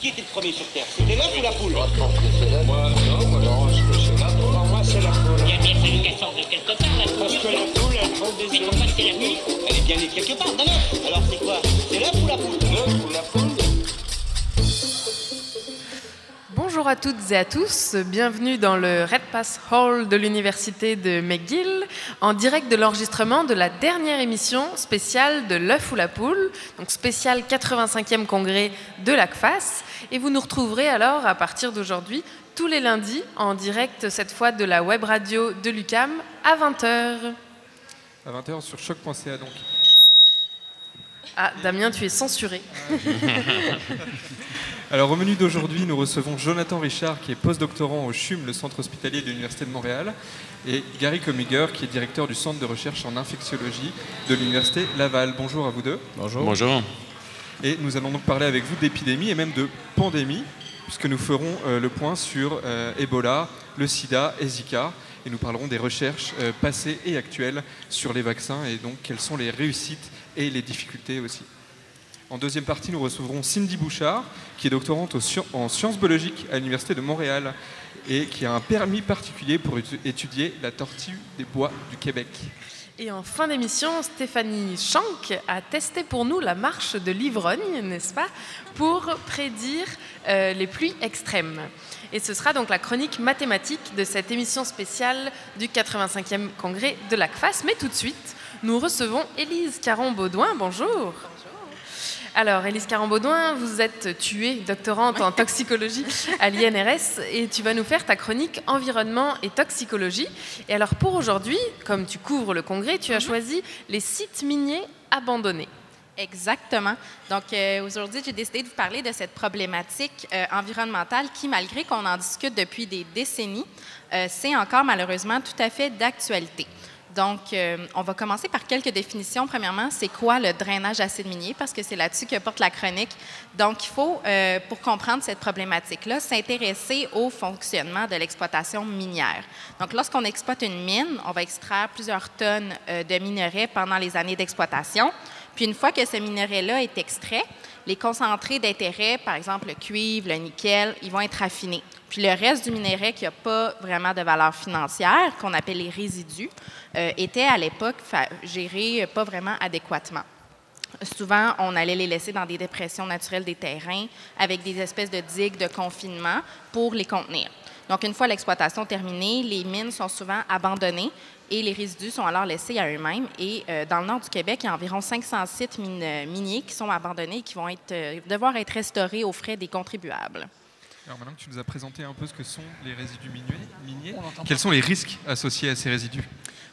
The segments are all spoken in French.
Qui était le premier sur Terre? C'était l'œuf ou la poule? Moi, non, moi, non, je que c'est là. Pour moi, c'est la poule. Il a bien fallu qu'elle sorte de quelque part, la Parce poule. que la poule, elle prend des Mais pourquoi c'est la nuit Elle est bien née quelque part, d'un œuf. Alors c'est quoi? C'est l'œuf ou la poule? L'œuf ou la poule Bonjour à toutes et à tous, bienvenue dans le Red Pass Hall de l'Université de McGill, en direct de l'enregistrement de la dernière émission spéciale de l'œuf ou la poule, donc spécial 85e congrès de l'ACFAS. Et vous nous retrouverez alors à partir d'aujourd'hui tous les lundis en direct cette fois de la web radio de l'UCAM à 20h. à 20h sur choc.ca donc. Ah, Damien, tu es censuré. Alors au menu d'aujourd'hui, nous recevons Jonathan Richard qui est postdoctorant au CHUM, le centre hospitalier de l'Université de Montréal, et Gary Comiger qui est directeur du centre de recherche en infectiologie de l'Université Laval. Bonjour à vous deux. Bonjour. Bonjour. Et nous allons donc parler avec vous d'épidémie et même de pandémie, puisque nous ferons euh, le point sur euh, Ebola, le sida et Zika. Et nous parlerons des recherches euh, passées et actuelles sur les vaccins et donc quelles sont les réussites et les difficultés aussi. En deuxième partie, nous recevrons Cindy Bouchard, qui est doctorante en sciences biologiques à l'Université de Montréal et qui a un permis particulier pour étu- étudier la tortue des bois du Québec. Et en fin d'émission, Stéphanie Schank a testé pour nous la marche de l'ivrogne, n'est-ce pas, pour prédire euh, les pluies extrêmes. Et ce sera donc la chronique mathématique de cette émission spéciale du 85e congrès de l'ACFAS. Mais tout de suite, nous recevons Élise Caron-Baudouin. Bonjour. Alors, Élise Caron-Baudouin, vous êtes tuée, doctorante en toxicologie à l'INRS, et tu vas nous faire ta chronique environnement et toxicologie. Et alors, pour aujourd'hui, comme tu couvres le congrès, tu as choisi les sites miniers abandonnés. Exactement. Donc euh, aujourd'hui, j'ai décidé de vous parler de cette problématique euh, environnementale qui, malgré qu'on en discute depuis des décennies, euh, c'est encore malheureusement tout à fait d'actualité. Donc, euh, on va commencer par quelques définitions. Premièrement, c'est quoi le drainage acide minier? Parce que c'est là-dessus que porte la chronique. Donc, il faut, euh, pour comprendre cette problématique-là, s'intéresser au fonctionnement de l'exploitation minière. Donc, lorsqu'on exploite une mine, on va extraire plusieurs tonnes euh, de minerais pendant les années d'exploitation. Puis une fois que ce minerai-là est extrait, les concentrés d'intérêt, par exemple le cuivre, le nickel, ils vont être raffinés. Puis le reste du minerai qui n'a pas vraiment de valeur financière, qu'on appelle les résidus, euh, était à l'époque géré euh, pas vraiment adéquatement. Souvent, on allait les laisser dans des dépressions naturelles des terrains avec des espèces de digues de confinement pour les contenir. Donc, une fois l'exploitation terminée, les mines sont souvent abandonnées et les résidus sont alors laissés à eux-mêmes. Et euh, dans le nord du Québec, il y a environ 500 sites mine- miniers qui sont abandonnés et qui vont être, euh, devoir être restaurés aux frais des contribuables. Alors maintenant que tu nous as présenté un peu ce que sont les résidus miniers, miniers, quels sont les risques associés à ces résidus?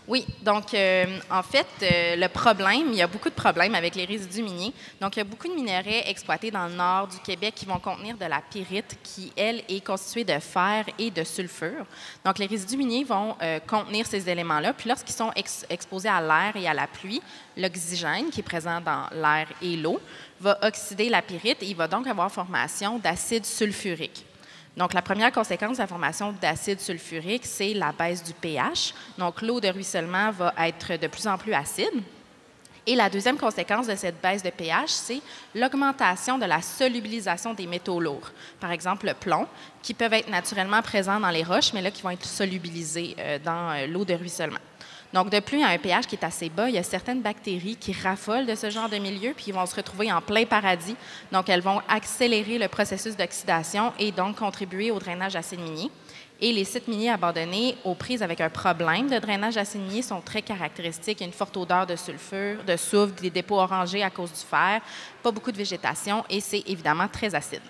Oui, donc euh, en fait, euh, le problème, il y a beaucoup de problèmes avec les résidus miniers. Donc, il y a beaucoup de minerais exploités dans le nord du Québec qui vont contenir de la pyrite, qui, elle, est constituée de fer et de sulfure. Donc, les résidus miniers vont euh, contenir ces éléments-là. Puis, lorsqu'ils sont ex- exposés à l'air et à la pluie, l'oxygène, qui est présent dans l'air et l'eau, va oxyder la pyrite et il va donc avoir formation d'acide sulfurique. Donc, la première conséquence de la formation d'acide sulfurique, c'est la baisse du pH. Donc, l'eau de ruissellement va être de plus en plus acide. Et la deuxième conséquence de cette baisse de pH, c'est l'augmentation de la solubilisation des métaux lourds. Par exemple, le plomb, qui peuvent être naturellement présents dans les roches, mais là, qui vont être solubilisés euh, dans euh, l'eau de ruissellement. Donc, de plus, à un pH qui est assez bas, il y a certaines bactéries qui raffolent de ce genre de milieu, puis ils vont se retrouver en plein paradis. Donc, elles vont accélérer le processus d'oxydation et donc contribuer au drainage acide minier. Et les sites miniers abandonnés aux prises avec un problème de drainage acide minier sont très caractéristiques. Il y a une forte odeur de sulfure, de soufre, des dépôts orangés à cause du fer, pas beaucoup de végétation et c'est évidemment très acide.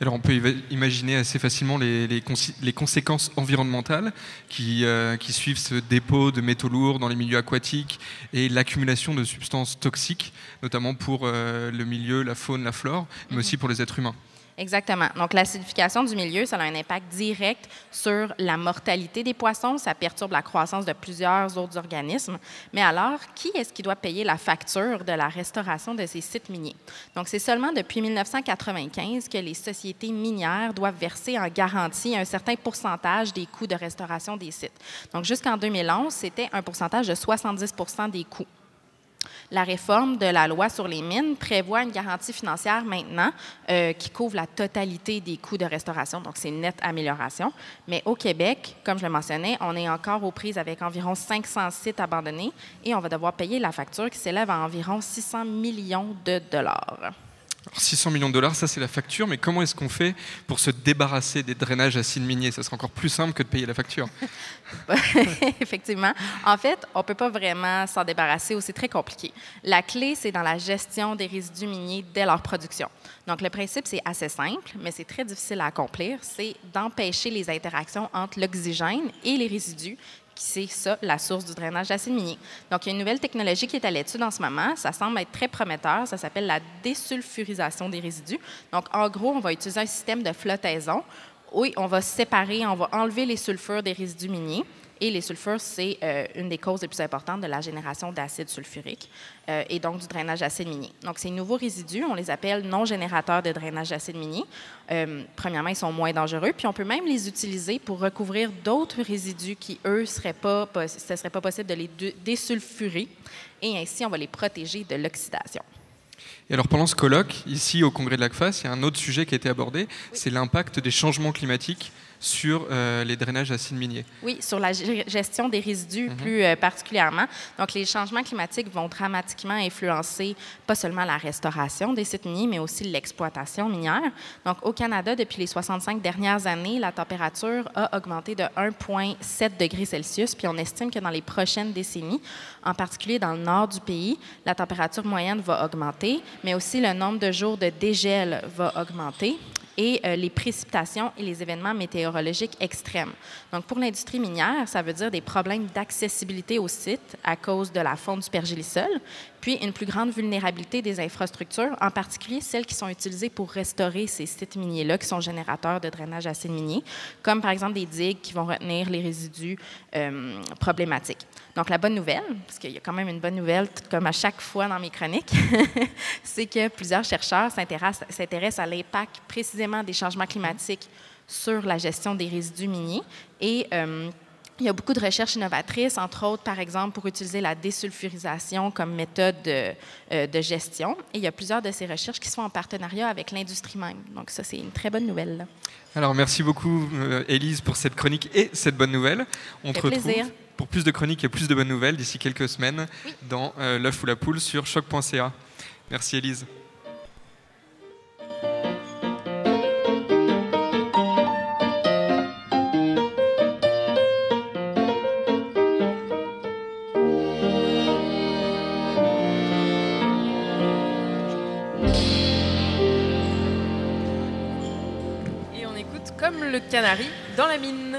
Alors on peut imaginer assez facilement les, les consi- les conséquences environnementales qui, euh, qui suivent ce dépôt de métaux lourds dans les milieux aquatiques et l'accumulation de substances toxiques, notamment pour euh, le milieu, la faune, la flore, mais aussi pour les êtres humains. Exactement. Donc, l'acidification du milieu, ça a un impact direct sur la mortalité des poissons. Ça perturbe la croissance de plusieurs autres organismes. Mais alors, qui est-ce qui doit payer la facture de la restauration de ces sites miniers? Donc, c'est seulement depuis 1995 que les sociétés minières doivent verser en garantie un certain pourcentage des coûts de restauration des sites. Donc, jusqu'en 2011, c'était un pourcentage de 70 des coûts. La réforme de la loi sur les mines prévoit une garantie financière maintenant euh, qui couvre la totalité des coûts de restauration, donc c'est une nette amélioration. Mais au Québec, comme je le mentionnais, on est encore aux prises avec environ 500 sites abandonnés et on va devoir payer la facture qui s'élève à environ 600 millions de dollars. Alors, 600 millions de dollars, ça c'est la facture, mais comment est-ce qu'on fait pour se débarrasser des drainages acides miniers? Ça serait encore plus simple que de payer la facture. Effectivement. En fait, on ne peut pas vraiment s'en débarrasser ou c'est très compliqué. La clé, c'est dans la gestion des résidus miniers dès leur production. Donc, le principe, c'est assez simple, mais c'est très difficile à accomplir. C'est d'empêcher les interactions entre l'oxygène et les résidus c'est ça la source du drainage d'acide minier. Donc, il y a une nouvelle technologie qui est à l'étude en ce moment. Ça semble être très prometteur. Ça s'appelle la désulfurisation des résidus. Donc, en gros, on va utiliser un système de flottaison. Oui, on va séparer, on va enlever les sulfures des résidus miniers et les sulfures, c'est euh, une des causes les plus importantes de la génération d'acide sulfurique euh, et donc du drainage d'acide minier. Donc, ces nouveaux résidus, on les appelle non générateurs de drainage d'acide minier. Euh, premièrement, ils sont moins dangereux, puis on peut même les utiliser pour recouvrir d'autres résidus qui, eux, seraient pas, ce ne serait pas possible de les désulfurer, et ainsi, on va les protéger de l'oxydation. Et alors pendant ce colloque, ici au congrès de l'ACFAS, il y a un autre sujet qui a été abordé, c'est l'impact des changements climatiques sur euh, les drainages acides miniers. Oui, sur la gestion des résidus mhm. plus euh, particulièrement. Donc, les changements climatiques vont dramatiquement influencer pas seulement la restauration des sites miniers, mais aussi l'exploitation minière. Donc, au Canada, depuis les 65 dernières années, la température a augmenté de 1,7 degrés Celsius, puis on estime que dans les prochaines décennies, en particulier dans le nord du pays, la température moyenne va augmenter, mais aussi le nombre de jours de dégel va augmenter et euh, les précipitations et les événements météorologiques extrêmes. Donc, pour l'industrie minière, ça veut dire des problèmes d'accessibilité au site à cause de la fonte du pergélisol, puis une plus grande vulnérabilité des infrastructures, en particulier celles qui sont utilisées pour restaurer ces sites miniers-là, qui sont générateurs de drainage acide minier, comme par exemple des digues qui vont retenir les résidus euh, problématiques. Donc, la bonne nouvelle, parce qu'il y a quand même une bonne nouvelle, comme à chaque fois dans mes chroniques, c'est que plusieurs chercheurs s'intéressent à l'impact précisément des changements climatiques sur la gestion des résidus miniers et euh, il y a beaucoup de recherches innovatrices, entre autres, par exemple, pour utiliser la désulfurisation comme méthode de, euh, de, gestion. Et il y a plusieurs de ces recherches qui sont en partenariat avec l'industrie même. Donc ça, c'est une très bonne nouvelle. Alors, merci beaucoup, euh, Élise, pour cette chronique et cette bonne nouvelle. On te retrouve pour plus de chroniques et plus de bonnes nouvelles d'ici quelques semaines dans euh, l'œuf ou la poule sur choc.ca. Merci, Élise. Le canari dans la mine.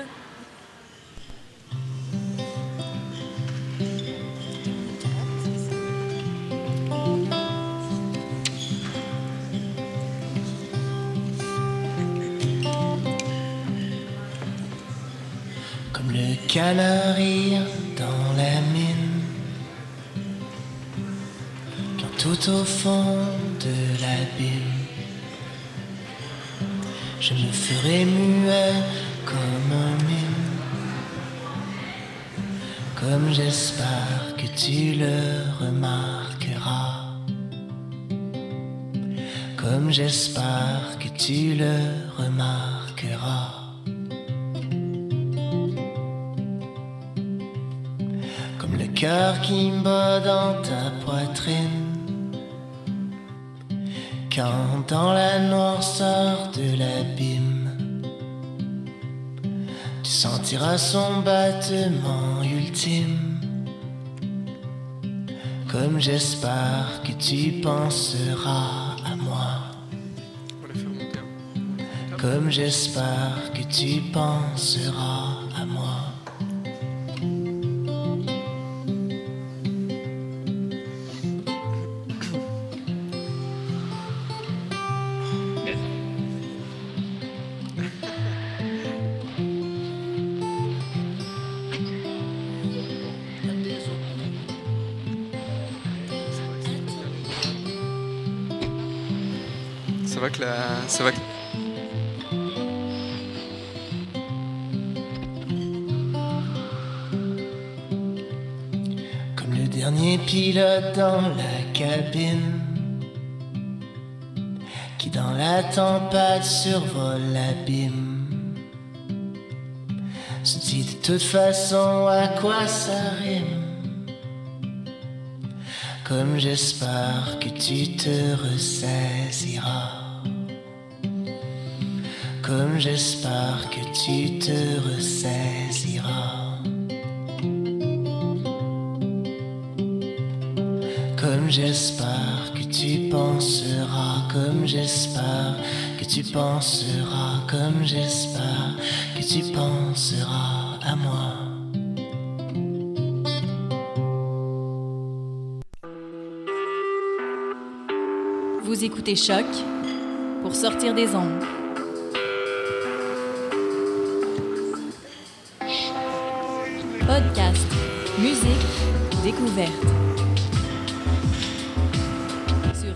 Comme le canari dans la mine, quand tout au fond de l'abîme je me ferai muet comme un mime. Comme j'espère que tu le remarqueras. Comme j'espère que tu le remarqueras. Comme le cœur qui bat dans ta poitrine quand dans la noirceur de l'abîme, tu sentiras son battement ultime. Comme j'espère que tu penseras à moi. Comme j'espère que tu penseras à moi. Comme le dernier pilote dans la cabine qui dans la tempête survole l'abîme. Se dit de toute façon à quoi ça rime. Comme j'espère que tu te ressaisiras. J'espère que tu te ressaisiras. Comme j'espère que tu penseras, comme j'espère que tu penseras, comme j'espère que tu penseras à moi. Vous écoutez Choc pour sortir des ondes. Sur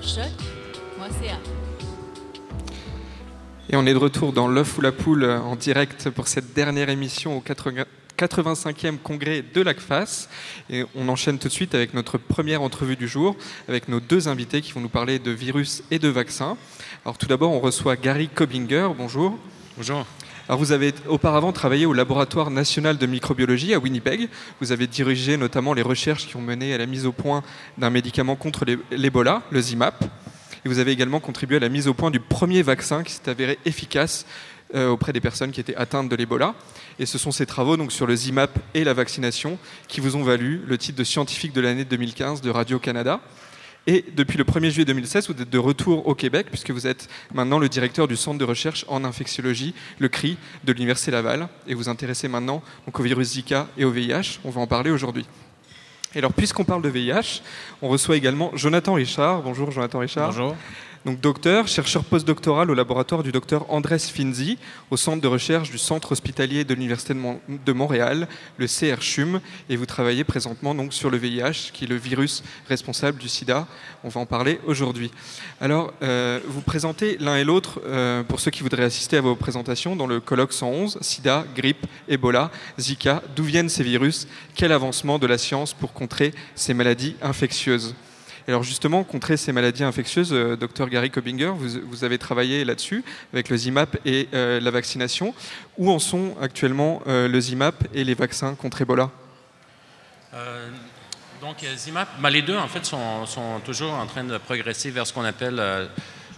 choc.ca. Et on est de retour dans l'œuf ou la poule en direct pour cette dernière émission au 80 85e congrès de l'ACFAS. Et on enchaîne tout de suite avec notre première entrevue du jour, avec nos deux invités qui vont nous parler de virus et de vaccins. Alors tout d'abord, on reçoit Gary Kobinger. Bonjour. Bonjour. Alors vous avez auparavant travaillé au laboratoire national de microbiologie à Winnipeg. Vous avez dirigé notamment les recherches qui ont mené à la mise au point d'un médicament contre l'Ebola, le ZIMAP. Et vous avez également contribué à la mise au point du premier vaccin qui s'est avéré efficace euh, auprès des personnes qui étaient atteintes de l'Ebola. Et ce sont ces travaux donc, sur le ZIMAP et la vaccination qui vous ont valu le titre de scientifique de l'année 2015 de Radio-Canada. Et depuis le 1er juillet 2016, vous êtes de retour au Québec, puisque vous êtes maintenant le directeur du centre de recherche en infectiologie, le CRI, de l'Université Laval. Et vous intéressez maintenant au virus Zika et au VIH. On va en parler aujourd'hui. Et alors, puisqu'on parle de VIH, on reçoit également Jonathan Richard. Bonjour, Jonathan Richard. Bonjour. Donc, docteur, chercheur postdoctoral au laboratoire du docteur Andrés Finzi, au centre de recherche du centre hospitalier de l'Université de, Mon- de Montréal, le CRCHUM, et vous travaillez présentement donc sur le VIH, qui est le virus responsable du sida. On va en parler aujourd'hui. Alors, euh, vous présentez l'un et l'autre, euh, pour ceux qui voudraient assister à vos présentations, dans le colloque 111, sida, grippe, Ebola, Zika. D'où viennent ces virus Quel avancement de la science pour contrer ces maladies infectieuses? Alors justement, contrer ces maladies infectieuses, euh, docteur Gary Kobinger, vous, avez travaillé là-dessus avec le ZIMAP et euh, la vaccination. Où en sont actuellement euh, le ZIMAP et les vaccins contre Ebola? Donc, ZIMAP, ben, les deux, en fait, sont, toujours en train de progresser vers ce qu'on appelle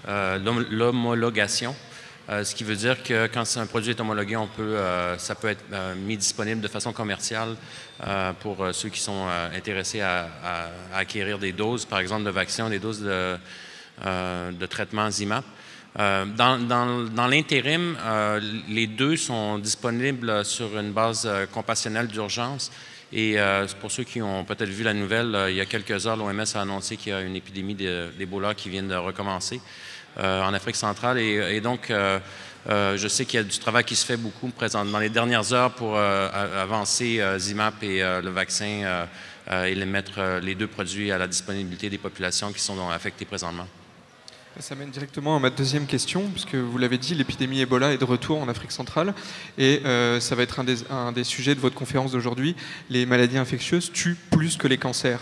l'hom- l'homologation. Euh, ce qui veut dire que quand un produit est homologué, euh, ça peut être euh, mis disponible de façon commerciale pour ceux qui sont intéressés à, acquérir des doses, par exemple, de vaccins, des doses de, de traitement ZIMAP. Dans dans- l'intérim, les deux sont disponibles sur une base compassionnelle d'urgence. Et pour ceux qui ont peut-être vu la nouvelle, il y a quelques heures, l'OMS a annoncé qu'il y a une épidémie de- d'Ebola qui vient de recommencer en Afrique centrale. Et, donc, euh, euh, je sais qu'il y a du travail qui se fait beaucoup présent dans les dernières heures pour euh, avancer euh, ZIMAP et euh, le vaccin euh, euh, et les mettre euh, les deux produits à la disponibilité des populations qui sont affectées présentement. Ça mène directement à ma deuxième question, puisque vous l'avez dit, l'épidémie Ebola est de retour en Afrique centrale, et euh, ça va être un des sujets de votre conférence d'aujourd'hui. Les maladies infectieuses tuent plus que les cancers.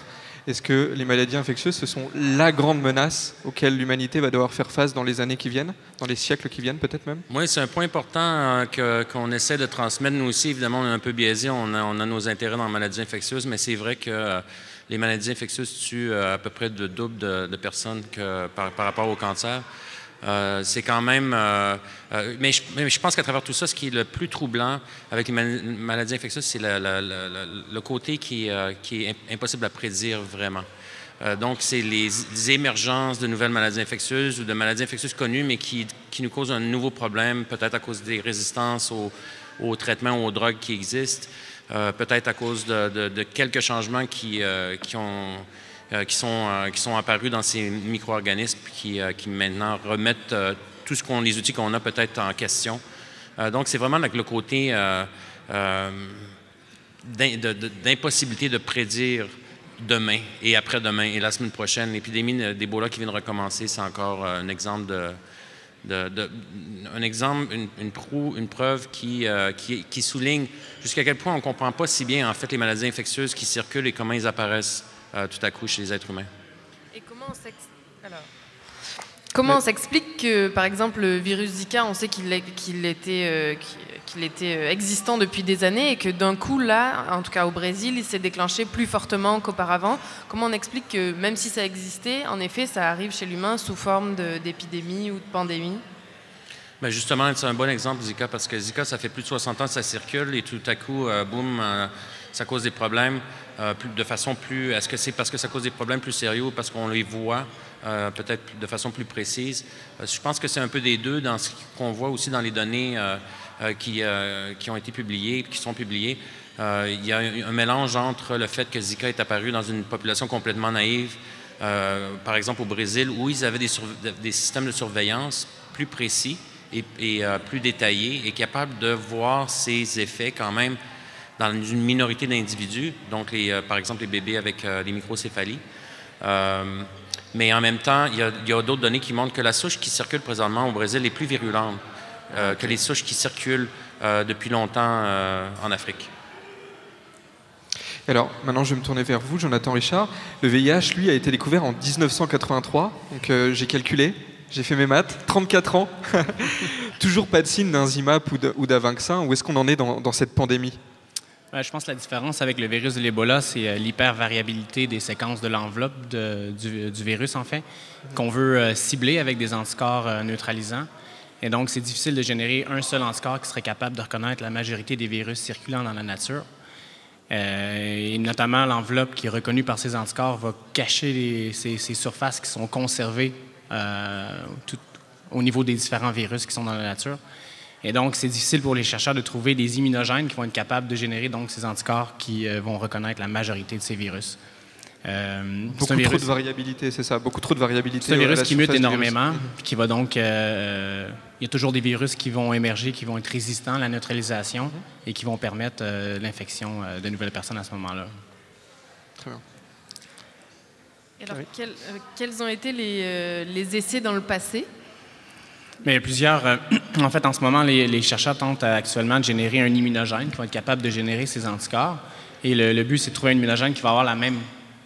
Est-ce que les maladies infectieuses, ce sont la grande menace auquel l'humanité va devoir faire face dans les années qui viennent, dans les siècles qui viennent peut-être même? Oui, c'est un point important euh, qu'on essaie de transmettre. Nous aussi, évidemment, on est un peu biaisé. On a, nos intérêts dans les maladies infectieuses, mais c'est vrai que euh, les maladies infectieuses tuent euh, à peu près le double de, personnes que par rapport au cancer. Euh, c'est quand même. euh, euh, mais, je, pense qu'à travers tout ça, ce qui est le plus troublant avec les mal- maladies infectieuses, c'est le, côté qui, est im- impossible à prédire vraiment. Donc, c'est les, émergences de nouvelles maladies infectieuses ou de maladies infectieuses connues, mais qui, nous causent un nouveau problème, peut-être à cause des résistances aux, aux traitements ou aux drogues qui existent, peut-être à cause de, quelques changements qui, qui, ont, qui, sont, euh, qui sont apparus dans ces micro-organismes qui, euh, qui maintenant remettent euh, tout ce les outils qu'on a peut-être en question. Euh, donc, c'est vraiment le côté euh, euh, d'impossibilité de prédire demain et après-demain et la semaine prochaine. L'épidémie d'Ebola qui vient de recommencer, c'est encore euh, un exemple de, exemple, une, une une preuve qui, euh, qui, qui souligne jusqu'à quel point on ne comprend pas si bien en fait les maladies infectieuses qui circulent et comment ils apparaissent euh, tout à coup chez les êtres humains. Et comment on s'ex- alors, comment on s'explique que, par exemple, le virus Zika, on sait qu'il était, euh, qu'il- qu'il était euh, existant depuis des années et que d'un coup, là, en tout cas au Brésil, il s'est déclenché plus fortement qu'auparavant. Comment on explique que, même si ça existait, en effet, ça arrive chez l'humain sous forme d'épidémie ou de pandémie? Ben justement, c'est un bon exemple, Zika, parce que Zika, ça fait plus de 60 ans que ça circule et tout à coup, euh, boum, euh, ça cause des problèmes euh, de façon plus. Est-ce que c'est parce que ça cause des problèmes plus sérieux ou parce qu'on les voit euh, peut-être de façon plus précise? Euh, je pense que c'est un peu des deux dans ce qu'on voit aussi dans les données qui, qui ont été publiées, qui sont publiées. Il y a un, mélange entre le fait que Zika est apparu dans une population complètement naïve, par exemple au Brésil, où ils avaient des, des systèmes de surveillance plus précis et, et, plus détaillés et capables de voir ces effets quand même dans une minorité d'individus, donc les, euh, par exemple les bébés avec euh, les microcéphalies. Euh, mais en même temps, il y a, d'autres données qui montrent que la souche qui circule présentement au Brésil est plus virulente euh, que les souches qui circulent depuis longtemps en Afrique. Alors, maintenant, je vais me tourner vers vous, Jonathan Richard. Le VIH, lui, a été découvert en 1983. Donc, euh, j'ai calculé, j'ai fait mes maths, 34 ans. Toujours pas de signe d'un ZIMAP ou d'un vaccin. Où est-ce qu'on en est dans, dans cette pandémie? Je pense que la différence avec le virus de l'Ebola, c'est euh, l'hypervariabilité des séquences de l'enveloppe de- du, virus, en fait, qu'on veut euh, cibler avec des anticorps euh, neutralisants. Et donc, c'est difficile de générer un seul anticorps qui serait capable de reconnaître la majorité des virus circulant dans la nature. Euh, et notamment, l'enveloppe qui est reconnue par ces anticorps va cacher ces, ces surfaces qui sont conservées euh, au niveau des différents virus qui sont dans la nature. Et donc, c'est difficile pour les chercheurs de trouver des immunogènes qui vont être capables de générer donc ces anticorps qui euh, vont reconnaître la majorité de ces virus. Euh, c'est Beaucoup trop de variabilité, c'est ça. Beaucoup trop de variabilité. c'est un virus la qui mute énormément, puis qui va donc. euh, il y a toujours des virus qui vont émerger, qui vont être résistants à la neutralisation et qui vont permettre euh, l'infection euh, de nouvelles personnes à ce moment-là. Très bien. Alors, quels, euh, quels ont été les, euh, les essais dans le passé? Mais il y a plusieurs. euh, en fait, en ce moment, les, chercheurs tentent euh, actuellement de générer un immunogène qui va être capable de générer ces anticorps. Et le, but, c'est de trouver un immunogène qui va avoir la même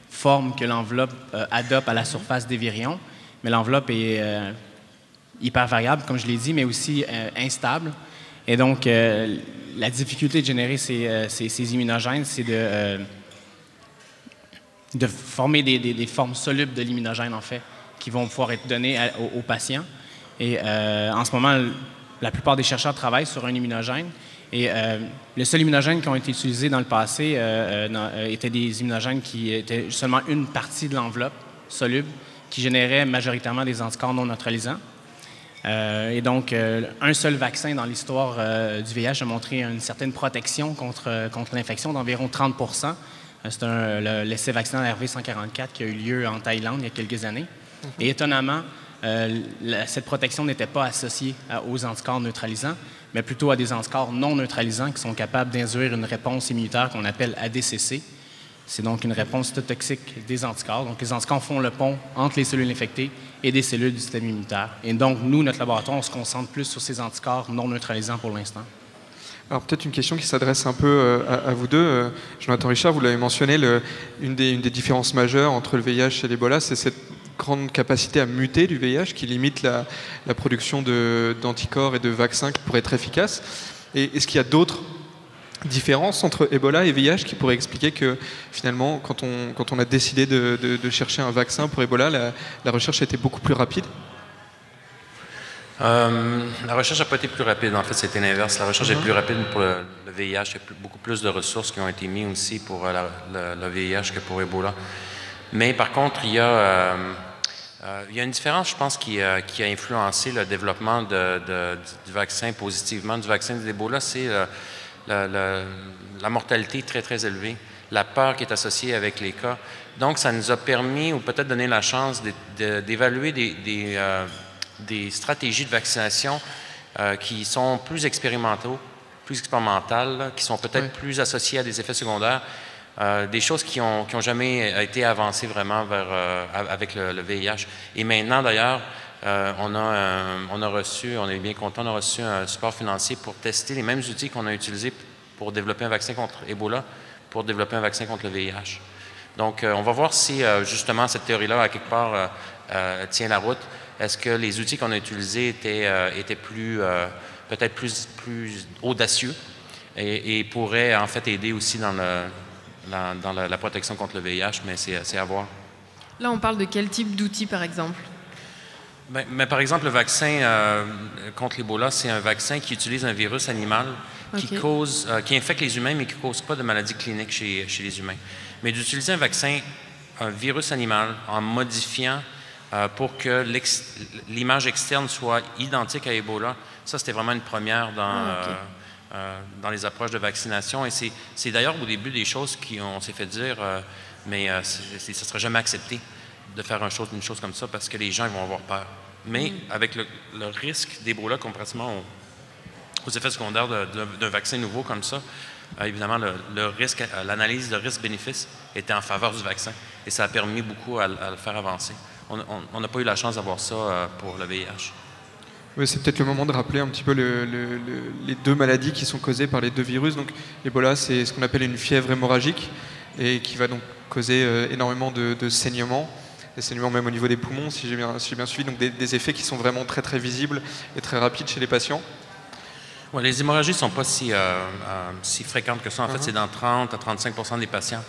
forme que l'enveloppe euh, adopte à la surface des virions. Mais l'enveloppe est hyper variable, comme je l'ai dit, mais aussi instable. Et donc, la difficulté de générer ces, immunogènes, c'est de, former des, formes solubles de l'immunogène, en fait, qui vont pouvoir être données aux patients. Et euh, en ce moment, la plupart des chercheurs travaillent sur un immunogène. Et euh, le seul immunogène qui ont été utilisés dans le passé euh, euh, euh, étaient des immunogènes qui étaient seulement une partie de l'enveloppe soluble, qui généraient majoritairement des anticorps non neutralisants. Et donc, un seul vaccin dans l'histoire du VIH a montré une certaine protection contre, contre l'infection d'environ 30 Euh, C'est un- le- l'essai vaccinal RV144 qui a eu lieu en Thaïlande il y a quelques années. Et étonnamment, euh, cette protection n'était pas associée aux anticorps neutralisants, mais plutôt à des anticorps non neutralisants qui sont capables d'induire une réponse immunitaire qu'on appelle ADCC. C'est donc une réponse cytotoxique des anticorps. Donc, les anticorps font le pont entre les cellules infectées et des cellules du système immunitaire. Et donc, nous, notre laboratoire, on se concentre plus sur ces anticorps non neutralisants pour l'instant. Alors peut-être une question qui s'adresse un peu euh, à, vous deux. Euh, Jonathan Richard, vous l'avez mentionné, le- une des différences majeures entre le VIH et l'Ebola, c'est cette grande capacité à muter du VIH qui limite la, la production d'anticorps et de vaccins qui pourraient être efficaces. Et est-ce qu'il y a d'autres différences entre Ebola et VIH qui pourraient expliquer que finalement, quand on, quand on a décidé de, de- de chercher un vaccin pour Ebola, la, la recherche a été beaucoup plus rapide? Euh, la recherche n'a pas été plus rapide. En fait, c'était l'inverse. La recherche est plus rapide pour le, le VIH. Il y a plus- beaucoup plus de ressources qui ont été mises aussi pour euh, la- le, le VIH que pour Ebola. Mais par contre, il y a, euh, euh, il y a une différence, je pense, qui, euh, qui a influencé le développement de- de- du vaccin positivement, du vaccin de l'Ebola, c'est la, la- la mortalité très, très élevée, la peur qui est associée avec les cas. Donc, ça nous a permis, ou peut-être donné la chance, de- de- d'évaluer des, des, euh, des stratégies de vaccination euh, qui sont plus expérimentaux, plus expérimentales, qui sont peut-être plus associées à des effets secondaires, euh, des choses qui n'ont ont jamais été avancées vraiment euh, avec le, VIH. Et maintenant, d'ailleurs, euh, on, a reçu, on est bien content, on a reçu un support financier pour tester les mêmes outils qu'on a utilisés pour développer un vaccin contre Ebola, pour développer un vaccin contre le VIH. Donc, on va voir si justement cette théorie-là, à quelque part, tient la route. Est-ce que les outils qu'on a utilisés étaient, plus, peut-être plus, plus audacieux et, pourraient en fait aider aussi dans, le, dans, la, protection contre le VIH, mais c'est à voir. Là, on parle de quel type d'outils, par exemple? Ben, mais par exemple, le vaccin euh, contre l'Ebola, c'est un vaccin qui utilise un virus animal qui, cause, euh, qui infecte les humains, mais qui ne cause pas de maladies cliniques chez, chez les humains. Mais d'utiliser un vaccin, un virus animal, en modifiant euh, pour que l'image externe soit identique à Ebola, ça, c'était vraiment une première dans, ah, dans les approches de vaccination. Et c'est d'ailleurs au début des choses qu'on s'est fait dire, mais ça ne sera jamais accepté de faire une chose, une chose comme ça parce que les gens vont avoir peur. Mais mm. avec le, risque d'Ebola pratiquement aux effets secondaires d'un vaccin nouveau comme ça, euh, évidemment, le, risque, euh, l'analyse de risque-bénéfice était en faveur du vaccin et ça a permis beaucoup à, le faire avancer. On n'a pas eu la chance d'avoir ça euh, pour le VIH. Oui, c'est peut-être le moment de rappeler un petit peu les deux maladies qui sont causées par les deux virus. Donc, l'Ebola, c'est ce qu'on appelle une fièvre hémorragique et qui va donc causer énormément de, de saignements des saignements même au niveau des poumons, si j'ai bien, bien, suivi, donc des, effets qui sont vraiment très très visibles et très rapides chez les patients. les hémorragies ne sont pas si, euh, euh, si, fréquentes que ça. En fait, uh-huh. c'est dans 30 à 35% des patients.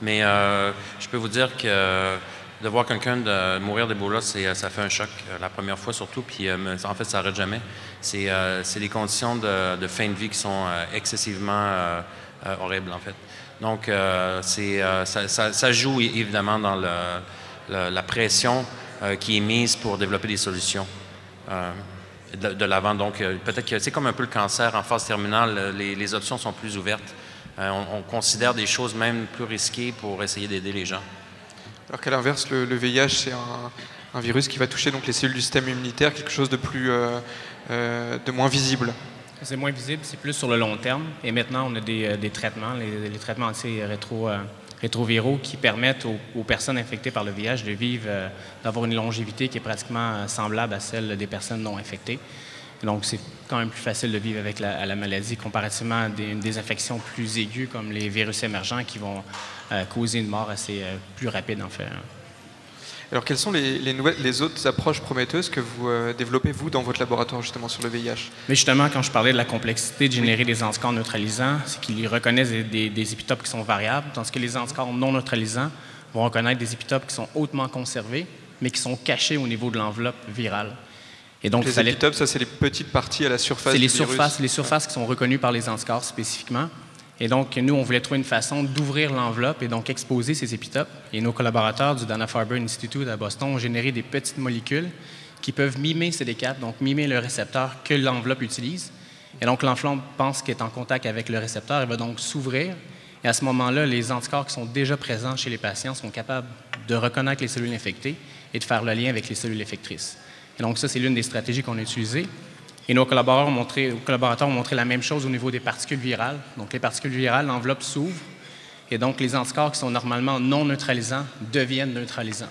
Mais euh, je peux vous dire que de voir quelqu'un mourir d'Ebola, ça fait un choc, la première fois surtout, puis en fait, ça n'arrête jamais. C'est des conditions de, fin de vie qui sont excessivement horribles, en fait. Donc, ça, joue évidemment dans la, pression euh, qui est mise pour développer des solutions euh, de, l'avant. Donc, euh, peut-être que c'est comme un peu le cancer en phase terminale, les, options sont plus ouvertes. On, considère des choses même plus risquées pour essayer d'aider les gens. Alors qu'à l'inverse, le, VIH, c'est un, virus qui va toucher donc les cellules du système immunitaire, quelque chose de plus, de moins visible. C'est moins visible, c'est plus sur le long terme. Et maintenant, on a des, traitements, les, traitements anti-rétro rétroviraux qui permettent aux, personnes infectées par le VIH de vivre, euh, d'avoir une longévité qui est pratiquement euh, semblable à celle des personnes non infectées. Donc, c'est quand même plus facile de vivre avec la, maladie comparativement à des, infections plus aiguës comme les virus émergents qui vont euh, causer une mort assez plus rapide, en fait. Hein. Alors, quelles sont les, nouvelles, les autres approches prometteuses que vous euh, développez, vous, dans votre laboratoire, justement, sur le VIH Mais justement, quand je parlais de la complexité de générer des anticorps neutralisants, c'est qu'ils reconnaissent des, épitopes qui sont variables, tandis que les anticorps non neutralisants vont reconnaître des épitopes qui sont hautement conservés, mais qui sont cachés au niveau de l'enveloppe virale. Et donc, les épitopes, ça, c'est les petites parties à la surface C'est les surfaces, les surfaces qui sont reconnues par les anticorps spécifiquement. Et donc, nous, on voulait trouver une façon d'ouvrir l'enveloppe et donc exposer ces épitopes. Et nos collaborateurs du Dana-Farber Institute à Boston ont généré des petites molécules qui peuvent mimer CD4, donc mimer le récepteur que l'enveloppe utilise. Et donc, l'enveloppe pense qu'elle est en contact avec le récepteur, elle va donc s'ouvrir. Et à ce moment-là, les anticorps qui sont déjà présents chez les patients sont capables de reconnaître les cellules infectées et de faire le lien avec les cellules effectrices. Et donc, ça, c'est l'une des stratégies qu'on a utilisées. Et nos collaborateurs ont, montré, la même chose au niveau des particules virales. Donc, les particules virales, l'enveloppe s'ouvre, et donc les anticorps qui sont normalement non neutralisants deviennent neutralisants.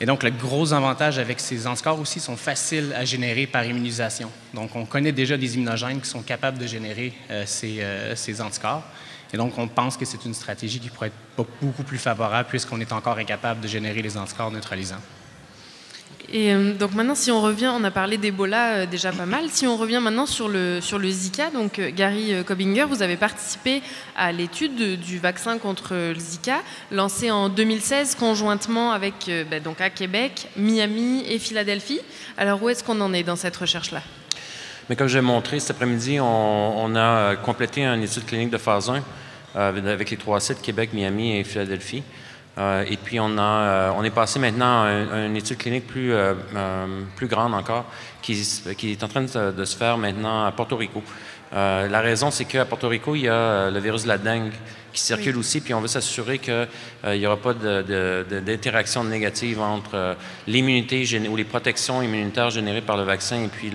Et donc, le gros avantage avec ces anticorps aussi sont faciles à générer par immunisation. Donc, on connaît déjà des immunogènes qui sont capables de générer euh, ces, euh, ces, anticorps. Et donc, on pense que c'est une stratégie qui pourrait être beaucoup plus favorable puisqu'on est encore incapable de générer les anticorps neutralisants. Et euh, donc maintenant, si on revient, on a parlé d'Ebola euh, déjà pas mal. Si on revient maintenant sur le, sur le Zika, donc euh, Gary Kobinger, vous avez participé à l'étude du vaccin contre le Zika, lancé en 2016 conjointement avec ben, donc à Québec, Miami et Philadelphie. Alors où est-ce qu'on en est dans cette recherche-là? Mais comme j'ai montré cet après-midi, on, on, a complété une étude clinique de phase 1 avec les trois sites Québec, Miami et Philadelphie. Euh, et puis, on, a, euh, on est passé maintenant à, une étude clinique plus, euh, plus grande encore, qui, qui, est en train de, se faire maintenant à Porto Rico. la raison, c'est qu'à Porto Rico, il y a le virus de la dengue qui circule aussi, puis on veut s'assurer qu'il n'y aura pas d'interaction négative entre l'immunité ou les protections immunitaires générées par le vaccin et puis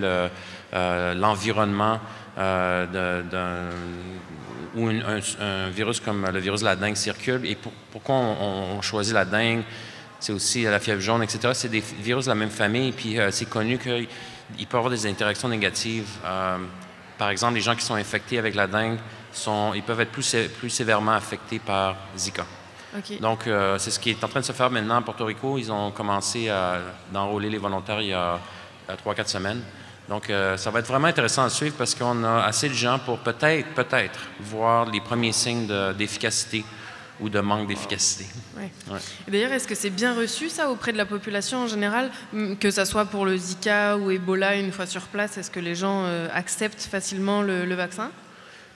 l'environnement d'un où un, virus comme le virus de la dengue circule. Et pourquoi on, choisit la dengue? C'est aussi la fièvre jaune, etc. C'est des virus de la même famille, puis euh, c'est connu qu'il peut y avoir des interactions négatives. Euh, par exemple, les gens qui sont infectés avec la dengue, sont, ils peuvent être plus, plus sévèrement affectés par Zika. Donc, euh, c'est ce qui est en train de se faire maintenant à Porto Rico. Ils ont commencé à d'enrôler les volontaires il y a, a 3-4 semaines. Donc, euh, ça va être vraiment intéressant à suivre parce qu'on a assez de gens pour peut-être, peut-être, voir les premiers signes de- d'efficacité ou de manque d'efficacité. Ouais. D'ailleurs, est-ce que c'est bien reçu ça auprès de la population en général, que ça soit pour le Zika ou Ebola une fois sur place? Est-ce que les gens euh, acceptent facilement le, le vaccin?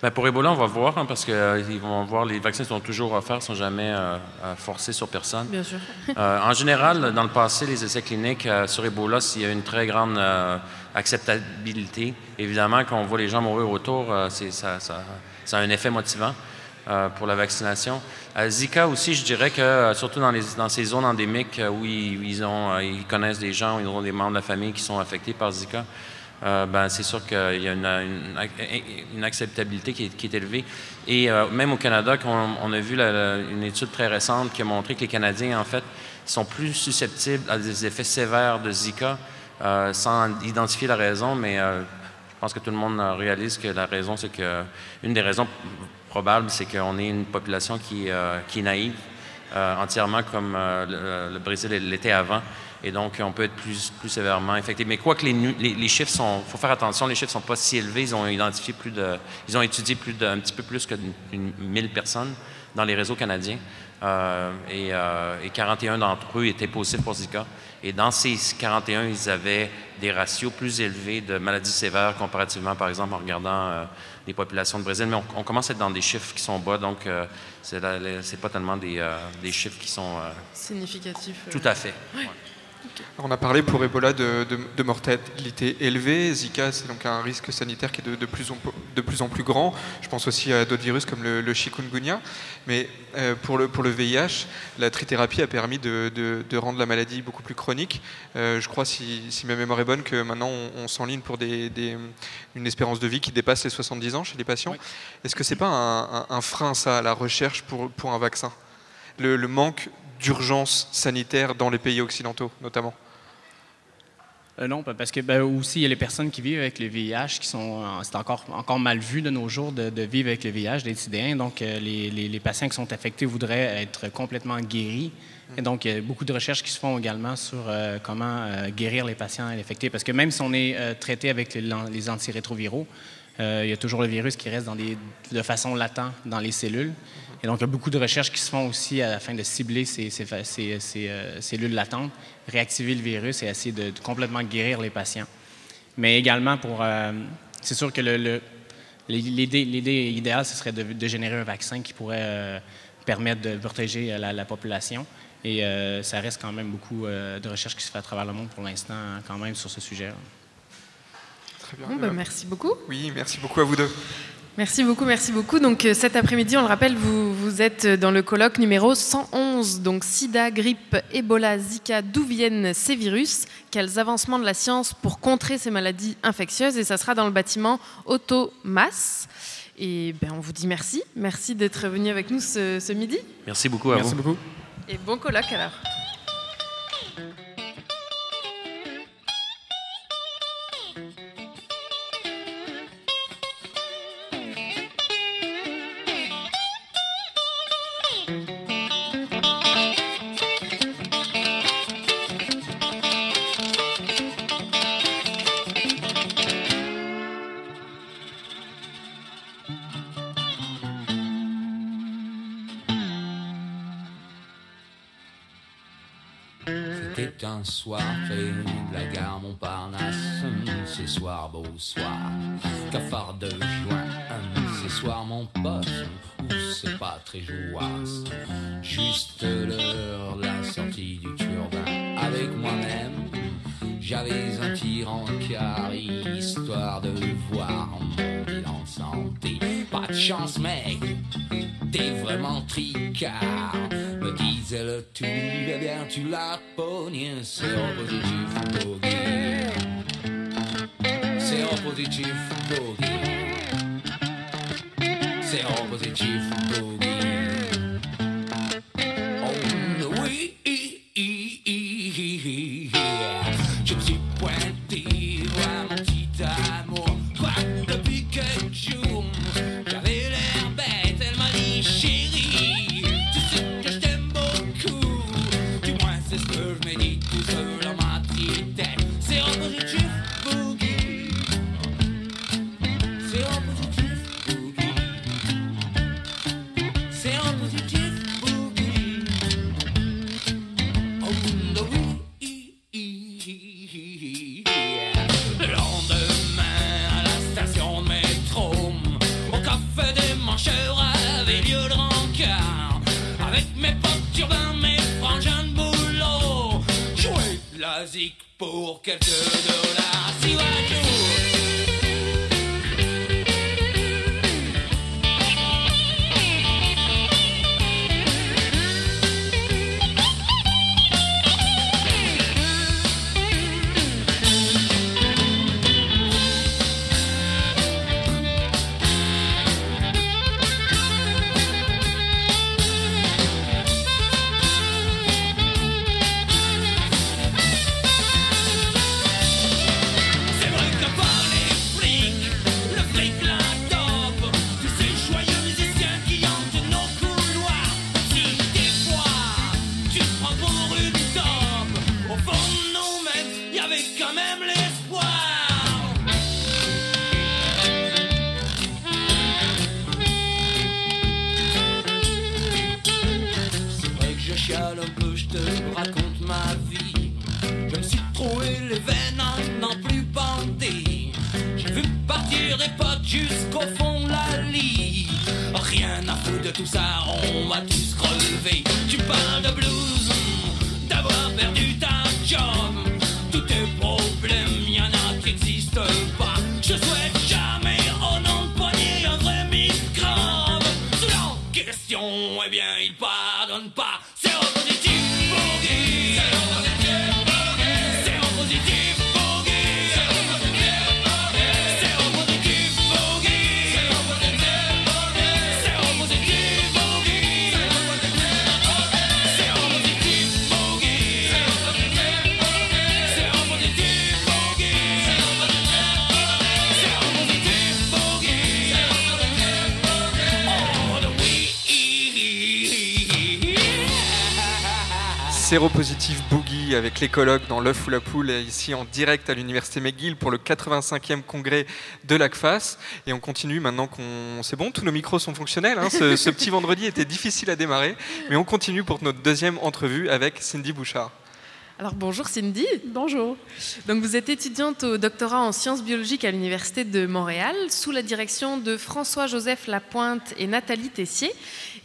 Ben, pour Ebola, on va voir, hein, parce qu'ils vont voir, les vaccins sont toujours offerts, ne sont jamais euh, euh, forcés sur personne. Bien sûr. Euh, en général, dans le passé, les essais cliniques euh, sur Ebola, s'il y a une très grande euh, acceptabilité, évidemment, quand on voit les gens mourir autour, euh, c'est- ça, ça- ça a un effet motivant euh, pour la vaccination. À Zika aussi, je dirais que, euh, surtout dans, les, dans ces zones endémiques euh, où ils, ils ont, euh, ils connaissent des gens, ils ont des membres de la famille qui sont affectés par Zika, euh, ben, c'est sûr qu'il y a une, acceptabilité qui est, élevée. Et euh, même au Canada, on, a vu une étude très récente qui a montré que les Canadiens, en fait, sont plus susceptibles à des effets sévères de Zika, euh, sans identifier la raison, mais je pense que tout le monde réalise que la raison, c'est que une des raisons probables, c'est qu'on est une population qui, qui est naïve, entièrement comme le Brésil l'était avant. Et donc, on peut être plus, plus sévèrement infecté. Mais quoi que les, les, les chiffres sont, faut faire attention, les chiffres sont pas si élevés. Ils ont identifié plus de, ils ont étudié plus de, un petit peu plus que d'une- 1000 personnes dans les réseaux canadiens. Euh, et, euh, et 41 d'entre eux étaient positifs pour Zika. Et dans ces 41, ils avaient des ratios plus élevés de maladies sévères comparativement, par exemple, en regardant euh, les populations de Brésil. Mais on, on commence à être dans des chiffres qui sont bas, donc euh, c'est pas tellement des, euh, des chiffres qui sont euh, Significatif. euh. tout à fait. Ouais. On a parlé pour Ebola de, de- de mortalité élevée. Zika, c'est donc un risque sanitaire qui est de, de plus, en, de plus en plus grand. Je pense aussi à d'autres virus comme le, le chikungunya. Mais euh, pour, le, pour le VIH, la trithérapie a permis de, rendre la maladie beaucoup plus chronique. Euh, je crois, si, si ma mémoire est bonne, que maintenant on, on s'enligne pour des, des- une espérance de vie qui dépasse les 70 ans chez les patients. Est-ce que c'est pas un, un- un frein, ça, à la recherche pour, pour un vaccin? Le, le manque d'urgence sanitaire dans les pays occidentaux, notamment Euh, non, parce que ben, aussi, il y a les personnes qui vivent avec le VIH qui sont. euh, C'est encore, mal vu de nos jours de, vivre avec le VIH, d'être sidéen. Donc, euh, les, patients qui sont affectés voudraient être complètement guéris. Et donc, il y a beaucoup de recherches qui se font également sur comment guérir les patients infectés. Parce que même si on est traité avec les, antirétroviraux, il y a toujours le virus qui reste des, de façon latente dans les cellules. Et donc, il y a beaucoup de recherches qui se font aussi à la fin de cibler ces, ces fa- ces- ces, euh, cellules latentes, réactiver le virus et essayer de, de complètement guérir les patients. Mais également pour... euh, c'est sûr que le- le- l'idée, l'idée idéale, ce serait de, de générer un vaccin qui pourrait euh, permettre de protéger la, la population. Et euh, ça reste quand même beaucoup euh, de recherches qui se fait à travers le monde pour l'instant, quand même, sur ce sujet. Très bien. Bon, bah, merci beaucoup. Oui, merci beaucoup à vous deux. Merci beaucoup, merci beaucoup. Donc euh, cet après-midi, on le rappelle, vous, vous êtes dans le colloque numéro 111, donc sida, grippe, Ebola, Zika, d'où viennent ces virus? Quels avancements de la science pour contrer ces maladies infectieuses? Et ça sera dans le bâtiment Automas. Et ben, on vous dit merci. Merci d'être venu avec nous ce, ce midi. Merci beaucoup à Merci vous. beaucoup. Et bon colloque alors. Soir près de la gare Montparnasse, ces soirs beaux soirs, cafard de juin, ces soirs mon pote, où c'est pas très jouasse, juste l'heure de la sortie du turbin, avec moi-même, j'avais un tyran carré, histoire de voir mon bilan santé, pas de chance mec, t'es vraiment tricard, me disait le tout, eh bien tu l'as pogné, c'est positif, bogey. C'est positif, bogey. C'est positif, bogey. On va tous crever. Tu parles de blues, d'avoir perdu ta job. Séropositif Boogie avec l'écologue dans l'œuf ou la poule, et ici en direct à l'université McGill pour le 85e congrès de l'ACFAS. Et on continue maintenant qu'on. C'est bon, tous nos micros sont fonctionnels. hein. Ce, ce petit vendredi était difficile à démarrer, mais on continue pour notre deuxième entrevue avec Cindy Bouchard. Alors bonjour Cindy. Bonjour. Donc vous êtes étudiante au doctorat en sciences biologiques à l'Université de Montréal sous la direction de François-Joseph Lapointe et Nathalie Tessier.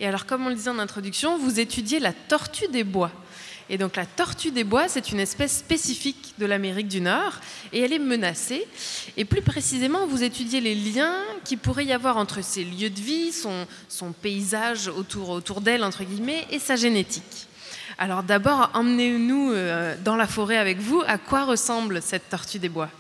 Et alors comme on le disait en introduction, vous étudiez la tortue des bois. Et donc la tortue des bois, c'est une espèce spécifique de l'Amérique du Nord et elle est menacée. Et plus précisément, vous étudiez les liens qui pourrait y avoir entre ses lieux de vie, son, paysage autour, autour d'elle, entre guillemets, et sa génétique. Alors d'abord, emmenez-nous euh, dans la forêt avec vous. À quoi ressemble cette tortue des bois?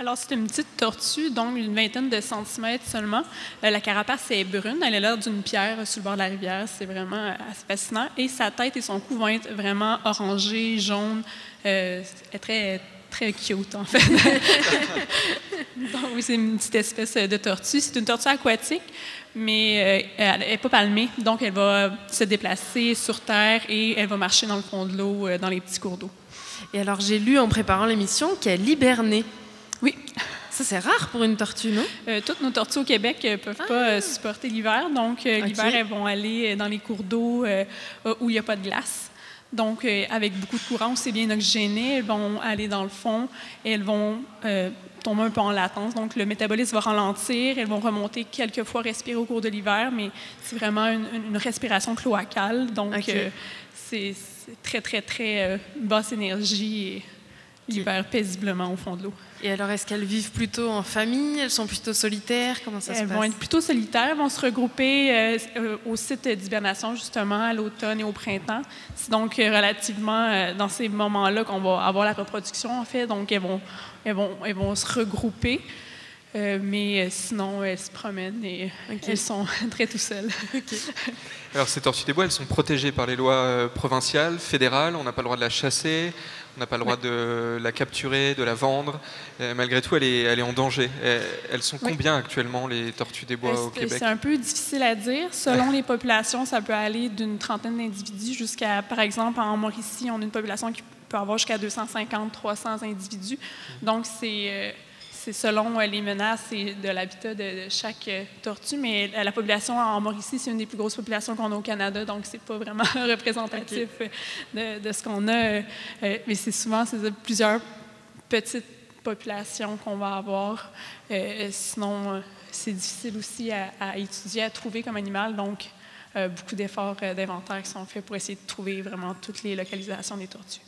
Alors, c'est une petite tortue, donc une vingtaine de centimètres seulement. Euh, la carapace est brune, elle a l'air d'une pierre sur le bord de la rivière. C'est vraiment euh, assez fascinant. Et sa tête et son cou vont être vraiment orangés, jaunes. Euh, est très, très cute, en fait. donc, oui, c'est une petite espèce de tortue. C'est une tortue aquatique, mais euh, elle n'est pas palmée. Donc, elle va se déplacer sur Terre et elle va marcher dans le fond de l'eau, dans les petits cours d'eau. Et alors, j'ai lu en préparant l'émission qu'elle hibernait. Oui. Ça, c'est rare pour une tortue, non? Euh, toutes nos tortues au Québec ne peuvent pas euh, supporter l'hiver. Donc, euh, l'hiver, elles vont aller euh, dans les cours d'eau euh, euh, où il n'y a pas de glace. Donc, euh, avec beaucoup de courant, c'est bien oxygéné. Elles vont aller dans le fond et elles vont euh, tomber un peu en latence. Donc, le métabolisme va ralentir. Elles vont remonter quelques fois respirer au cours de l'hiver, mais c'est vraiment une, une respiration cloacale. Donc, euh, c'est très, très, très euh, basse énergie et l'hiver paisiblement au fond de l'eau. Et alors, est-ce qu'elles vivent plutôt en famille? Elles sont plutôt solitaires? Comment ça Elles se vont passe? être plutôt solitaires, vont se regrouper euh, euh, au site d'hibernation justement à l'automne et au printemps. C'est donc euh, relativement euh, dans ces moments-là qu'on va avoir la reproduction en fait. Donc elles vont, elles vont, elles vont se regrouper. Euh, mais euh, sinon, elles se promènent et elles sont très tout seules. Alors ces tortues des bois, elles sont protégées par les lois euh, provinciales, fédérales. On n'a pas le droit de la chasser, on n'a pas le droit de la capturer, de la vendre. Euh, malgré tout, elle est, elle est en danger. Euh, Elles sont Oui. combien actuellement les tortues des bois Euh, au Québec? C'est un peu difficile à dire. Selon les populations, ça peut aller d'une trentaine d'individus jusqu'à, par exemple, en Mauricie, on a une population qui peut avoir jusqu'à 250, 300 individus. Donc, c'est c'est selon euh, les menaces et de l'habitat de, chaque euh, tortue, mais la, la population en Mauricie, c'est une des plus grosses populations qu'on a au Canada, donc c'est pas vraiment représentatif euh, de, de ce qu'on a. mais c'est souvent plusieurs petites populations qu'on va avoir. Sinon, c'est difficile aussi à, à étudier, à trouver comme animal, donc beaucoup d'efforts d'inventaire qui sont faits pour essayer de trouver vraiment toutes les localisations des tortues.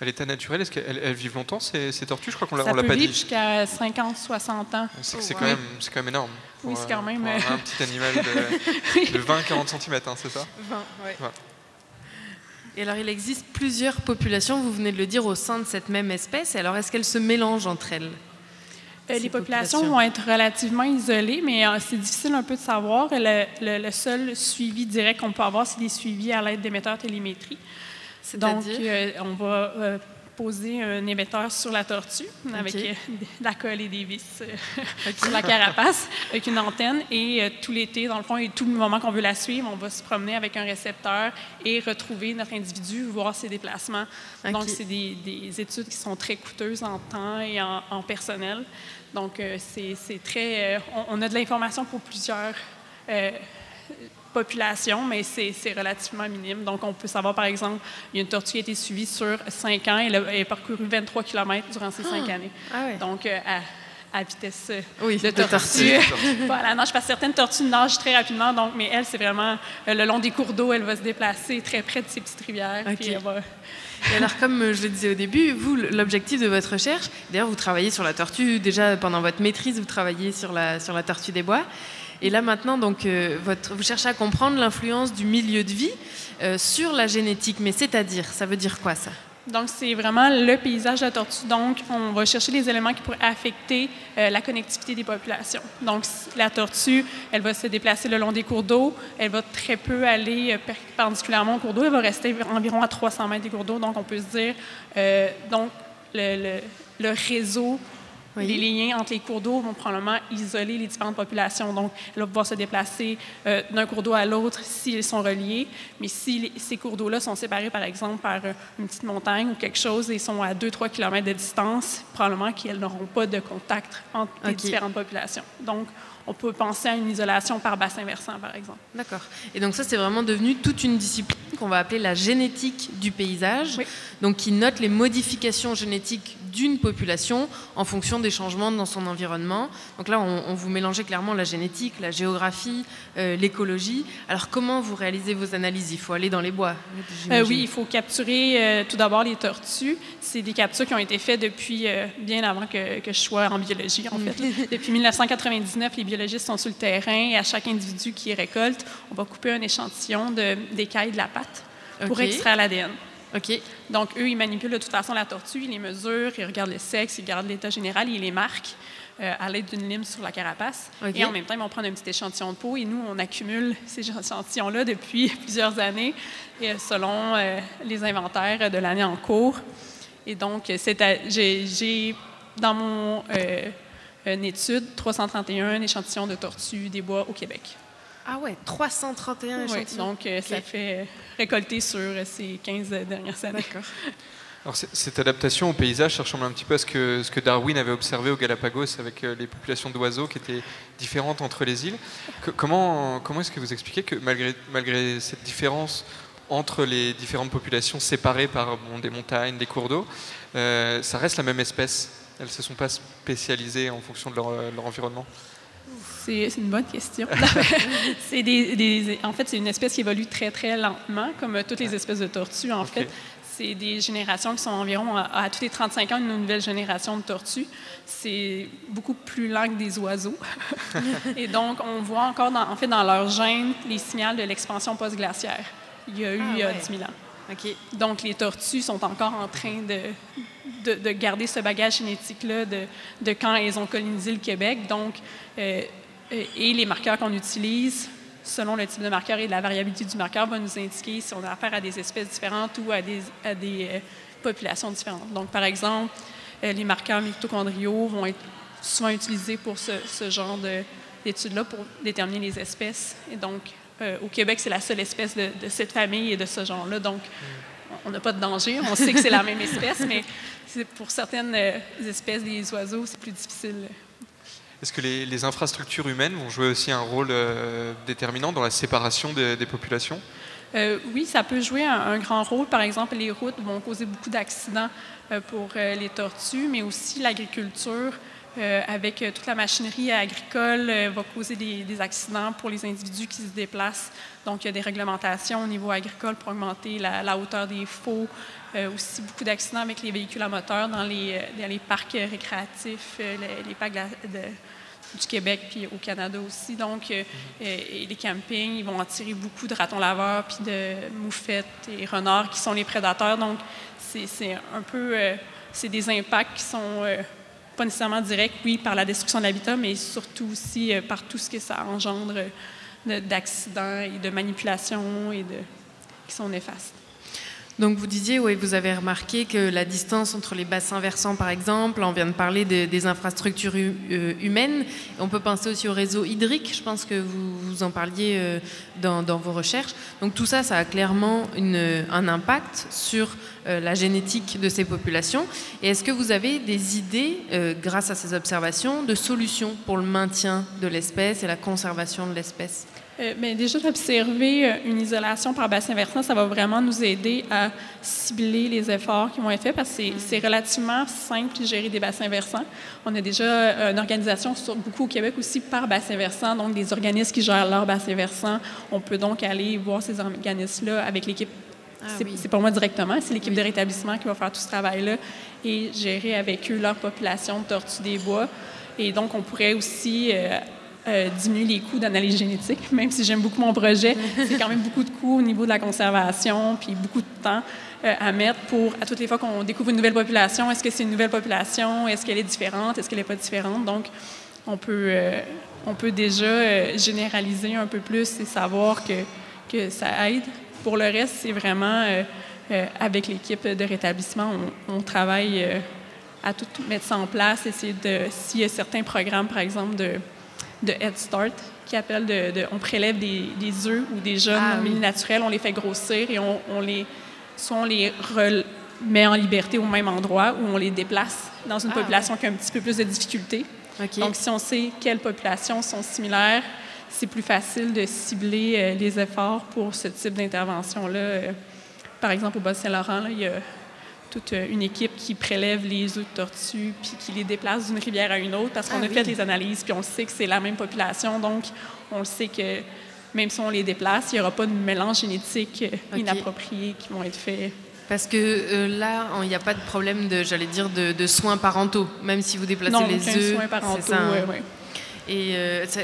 À l'état naturel, est-ce qu'elles elles vivent longtemps, ces, ces tortues? Je crois qu'on l'a l'a peut pas vivre dit. jusqu'à 50, 60 ans. C'est c'est Ouais. quand, même- c'est quand même énorme. Oui, c'est quand même, pour un, euh, petit animal de, de 20-40 cm, c'est ça? 20, ouais. Ouais. Et alors, il existe plusieurs populations, vous venez de le dire, au sein de cette même espèce. Alors, est-ce qu'elles se mélangent entre elles Euh, les populations populations? vont être relativement isolées, mais euh, c'est difficile un peu de savoir. Le, le- le seul suivi direct qu'on peut avoir, c'est des suivis à l'aide d'émetteurs télémétrie. Donc, euh, on va euh, poser un émetteur sur la tortue avec Ok. euh, de la colle et des vis sur la carapace, avec une antenne. Et tout l'été, dans le fond, et tout le moment qu'on veut la suivre, on va se promener avec un récepteur et retrouver notre individu, voir ses déplacements. Donc, c'est des, des études qui sont très coûteuses en temps et en, en personnel. Donc, c'est très. on, on a de l'information pour plusieurs euh, populations, mais c'est relativement minime. Donc, on peut savoir, par exemple, il y a une tortue qui a été suivie sur 5 ans. Elle a, elle a parcouru 23 km durant ces 5 Ah. années. Ah. Donc, euh, à, à vitesse euh, Oui, de tortue. tortue. pas à la nage, parce que certaines tortues nagent très rapidement. Donc, mais elle, c'est vraiment euh, le long des cours d'eau. Elle va se déplacer très près de ces petites rivières. Ok. Puis elle va- Et alors, comme euh, je le disais au début, vous, l'objectif de votre recherche, d'ailleurs, vous travaillez sur la tortue, déjà pendant votre maîtrise, vous travaillez sur la, sur la tortue des bois. Et là, maintenant, donc, euh, vous cherchez à comprendre l'influence du milieu de vie euh, sur la génétique. Mais c'est-à-dire, ça veut dire quoi, ça? Donc, c'est vraiment le paysage de la tortue. Donc, on va chercher les éléments qui pourraient affecter euh, la connectivité des populations. Donc, la tortue, elle va se déplacer le long des cours d'eau. Elle va très peu aller euh, perpendiculairement au cours d'eau. Elle va rester environ à 300 mètres des cours d'eau. Donc, on peut se dire, donc, le réseau, Oui. les liens entre les cours d'eau vont probablement isoler les différentes populations. Donc, elle va pouvoir se déplacer euh, d'un cours d'eau à l'autre s'ils sont reliés. Mais si les- ces cours d'eau-là sont séparés, par exemple, par euh, une petite montagne ou quelque chose et sont à 2-3 km de distance, probablement qu'elles n'auront pas de contact entre les différentes populations. Donc, on peut penser à une isolation par bassin versant, par exemple. D'accord. Et donc ça, c'est vraiment devenu toute une discipline qu'on va appeler la génétique du paysage, Oui. donc qui note les modifications génétiques d'une population en fonction des changements dans son environnement. Donc là, on, on vous mélangez clairement la génétique, la géographie, euh, l'écologie. Alors comment vous réalisez vos analyses? Il faut aller dans les bois. Euh, oui, il faut capturer euh, tout d'abord les tortues. C'est des captures qui ont été faites depuis bien avant que, que je sois en biologie, en fait. depuis 1999, les biologistes sont sur le terrain et à chaque individu qui récolte, on va couper un échantillon de- d'écailles de la patte pour extraire l'ADN. Ok. Donc, eux, ils manipulent de toute façon la tortue, ils les mesurent, ils regardent le sexe, ils regardent l'état général, ils les marquent euh, à l'aide d'une lime sur la carapace. Et en même temps, ils vont prendre un petit échantillon de peau et nous, on accumule ces échantillons-là depuis plusieurs années et, euh, selon euh, les inventaires de l'année en cours. Et donc, c'est à- j'ai j'ai, dans mon euh, une étude 331 échantillons de tortues des bois au Québec. Ah ouais, 331 Oui, échantillons. donc, euh, ça fait récolter sur euh, ces 15 dernières années. D'accord. Alors, cette adaptation au paysage, ça ressemble un petit peu à ce que, ce que Darwin avait observé au Galapagos avec euh, les populations d'oiseaux qui étaient différentes entre les îles. Que- comment comment est-ce que vous expliquez que malgré, malgré cette différence entre les différentes populations séparées par bon, des montagnes, des cours d'eau, euh, ça reste la même espèce? Elles ne se sont pas spécialisées en fonction de leur, euh, leur environnement? C'est une bonne question. c'est des, des- en fait, c'est une espèce qui évolue très, très lentement, comme euh, toutes les espèces de tortues, en fait. C'est des générations qui sont environ à, à tous les 35 ans une nouvelle génération de tortues. C'est beaucoup plus lent que des oiseaux. Et donc, on voit encore, dans, en fait, dans leur gène, les signaux de l'expansion post-glaciaire. Il y a eu Ah il y a ouais. 10 000 ans. OK. Donc, les tortues sont encore en train de, de, de garder ce bagage génétique-là de, quand elles ont colonisé le Québec. Donc, euh, euh, et les marqueurs qu'on utilise, selon le type de marqueur et la variabilité du marqueur, va nous indiquer si on a affaire à des espèces différentes ou à des, euh, populations différentes. Donc, par exemple, les marqueurs mitochondriaux vont être souvent utilisés pour ce, ce genre de- d'études-là pour déterminer les espèces. Et donc, euh, au Québec, c'est la seule espèce de, de cette famille et de ce genre-là. Donc, on n'a pas de danger. On sait que c'est la même espèce, mais pour certaines euh, espèces des oiseaux, c'est plus difficile. Est-ce que les, infrastructures humaines vont jouer aussi un rôle euh, déterminant dans la séparation des, populations? Oui, ça peut jouer un, grand rôle. Par exemple, les routes vont causer beaucoup d'accidents pour les tortues, mais aussi l'agriculture euh, avec euh, toute la machinerie agricole, euh, va causer des, accidents pour les individus qui se déplacent. Donc, il y a des réglementations au niveau agricole pour augmenter la, hauteur des faux. aussi, beaucoup d'accidents avec les véhicules à moteur dans les, parcs récréatifs, les, parcs du Québec puis au Canada aussi. Donc, les campings, ils vont attirer beaucoup de ratons laveurs puis de moufettes et renards qui sont les prédateurs. Donc, c'est un peu, c'est des impacts qui sont pas nécessairement direct, oui, par la destruction de l'habitat, mais surtout aussi euh, par tout ce que ça engendre d'accidents et de manipulations qui sont néfastes. Donc vous disiez, oui, vous avez remarqué que la distance entre les bassins versants, par exemple, on vient de parler des infrastructures euh, humaines, on peut penser aussi au réseau hydrique, je pense que vous, vous en parliez euh, dans, vos recherches. Donc tout ça, ça a clairement un impact sur euh, la génétique de ces populations. Et est-ce que vous avez des idées, grâce à ces observations, de solutions pour le maintien de l'espèce et la conservation de l'espèce? Euh, mais déjà d'observer euh, une isolation par bassin versant, ça va vraiment nous aider à cibler les efforts qui vont être faits parce que c'est relativement simple de gérer des bassins versants. On a déjà euh, une organisation sur, beaucoup au Québec aussi par bassin versant, donc des organismes qui gèrent leur bassin versant. On peut donc aller voir ces organismes-là avec l'équipe ah c'est pas moi directement, c'est l'équipe de rétablissement qui va faire tout ce travail-là et gérer avec eux leur population de tortues des bois. Et donc, on pourrait aussi euh, diminuer les coûts d'analyse génétique. Même si j'aime beaucoup mon projet, c'est quand même beaucoup de coûts au niveau de la conservation, puis beaucoup de temps euh, à mettre pour, à toutes les fois qu'on découvre une nouvelle population, est-ce que c'est une nouvelle population, est-ce qu'elle est différente, est-ce qu'elle n'est pas différente? Donc, on peut, euh, on peut déjà généraliser un peu plus et savoir que, que ça aide. Pour le reste, c'est vraiment avec l'équipe de rétablissement, on, on travaille à tout mettre ça en place, essayer de, s'il y a certains programmes, par exemple, de de Head Start qui appelle de, on prélève des, des, œufs ou des jeunes ah, naturels, on les fait grossir et on, on les soit on les met en liberté au même endroit ou on les déplace dans une ah, population qui a un petit peu plus de difficultés. Donc, si on sait quelles populations sont similaires, c'est plus facile de cibler euh, les efforts pour ce type d'intervention-là. Euh, par exemple, au Bas-Saint-Laurent, il y a toute euh, une équipe qui prélève les œufs de tortues puis qui les déplace d'une rivière à une autre parce qu'on ah a fait les analyses puis on sait que c'est la même population. Donc, on sait que même si on les déplace, il n'y aura pas de mélange génétique euh, inapproprié qui vont être faits. Parce que euh, là, il n'y a pas de problème de, j'allais dire, de, soins parentaux, même si vous déplacez non, les œufs. soins parentaux, ça, hein. Et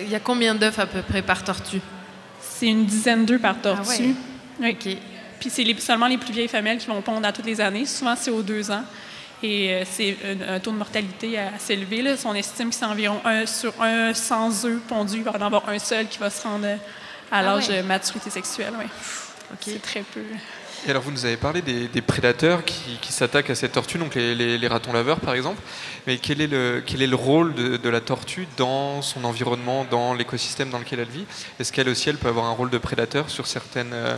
il y a combien d'œufs à peu près par tortue? C'est une dizaine d'œufs par tortue. Ah ouais. Puis c'est seulement les plus vieilles femelles qui vont pondre à toutes les années. Souvent, c'est aux deux ans. Et euh, c'est un, taux de mortalité assez élevé. Là. On estime que c'est environ un sur un 100 œufs pondus, il va y en avoir un seul qui va se rendre à ah l'âge de maturité sexuelle. Ouais. C'est très peu. Et alors, vous nous avez parlé des, prédateurs qui, s'attaquent à cette tortue, donc les, ratons laveurs par exemple. Mais quel est le, quel est le rôle de, la tortue dans son environnement, dans l'écosystème dans lequel elle vit? Est-ce qu'elle aussi, elle peut avoir un rôle de prédateur sur certaines, euh,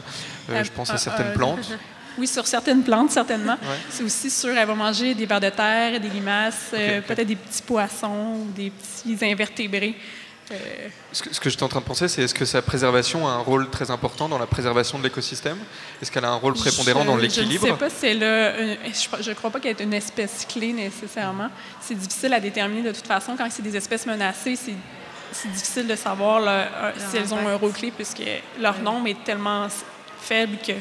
euh, je pense à euh, certaines plantes? Oui, sur certaines plantes, certainement. C'est aussi sûr, elle va manger des vers de terre, des limaces, peut-être des petits poissons ou des petits invertébrés. Euh, ce que, ce que j'étais en train de penser, c'est est-ce que sa préservation a un rôle très important dans la préservation de l'écosystème? Est-ce qu'elle a un rôle prépondérant dans l'équilibre? Je ne sais pas c'est là. Je ne crois pas qu'elle est une espèce clé nécessairement. C'est difficile à déterminer de toute façon. Quand c'est des espèces menacées, c'est difficile de savoir si elles ont un rôle clé puisque leur nombre est tellement faible que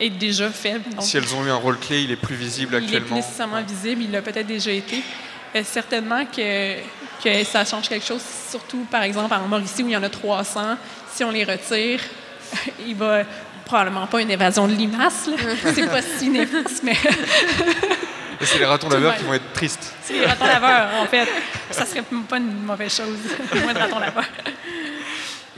est déjà faible. si elles ont eu un rôle clé, il est plus visible actuellement. Il est plus nécessairement visible, il l'a peut-être déjà été. Euh, certainement que que ça change quelque chose, surtout par exemple en Mauricie où il y en a 300. Si on les retire, il va probablement pas une évasion de limaces. C'est pas si néfaste, mais. c'est les ratons laveurs qui vont être tristes. C'est les ratons laveurs, en fait. Ça serait pas une mauvaise chose, moins de ratons laveurs.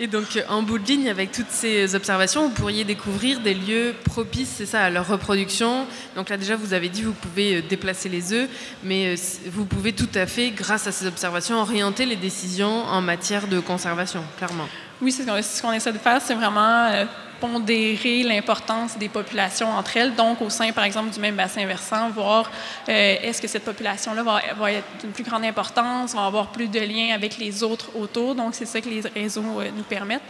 Et donc, euh, en bout de ligne, avec toutes ces observations, vous pourriez découvrir des lieux propices, c'est ça, à leur reproduction. Donc là, déjà, vous avez dit, vous pouvez euh, déplacer les œufs, mais euh, vous pouvez tout à fait, grâce à ces observations, orienter les décisions en matière de conservation, clairement. Oui, c'est ce qu'on essaie de faire, c'est vraiment pondérer l'importance des populations entre elles. Donc, au sein, par exemple, du même bassin versant, voir euh, est-ce que cette population-là va, être d'une plus grande importance, va avoir plus de liens avec les autres autour. Donc, c'est ça que les réseaux euh, nous permettent.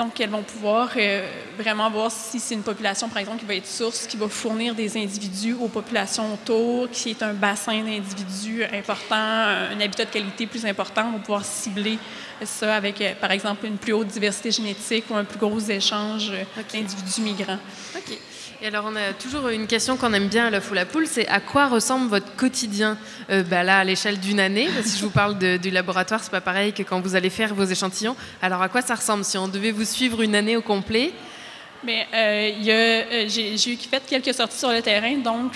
Donc, elles vont pouvoir euh, vraiment voir si c'est une population, par exemple, qui va être source, qui va fournir des individus aux populations autour, qui est un bassin d'individus important, un habitat de qualité plus important. On va pouvoir cibler ça avec, euh, par exemple, une plus haute diversité génétique ou un plus gros échange euh, d'individus migrants. OK. Alors, on a toujours une question qu'on aime bien à la foule à poule, c'est à quoi ressemble votre quotidien? Euh, bah Là, à l'échelle d'une année, si je vous parle du laboratoire, c'est pas pareil que quand vous allez faire vos échantillons. Alors, à quoi ça ressemble? Si on devait vous suivre une année au complet? Bien, euh, euh, j'ai fait quelques sorties sur le terrain, donc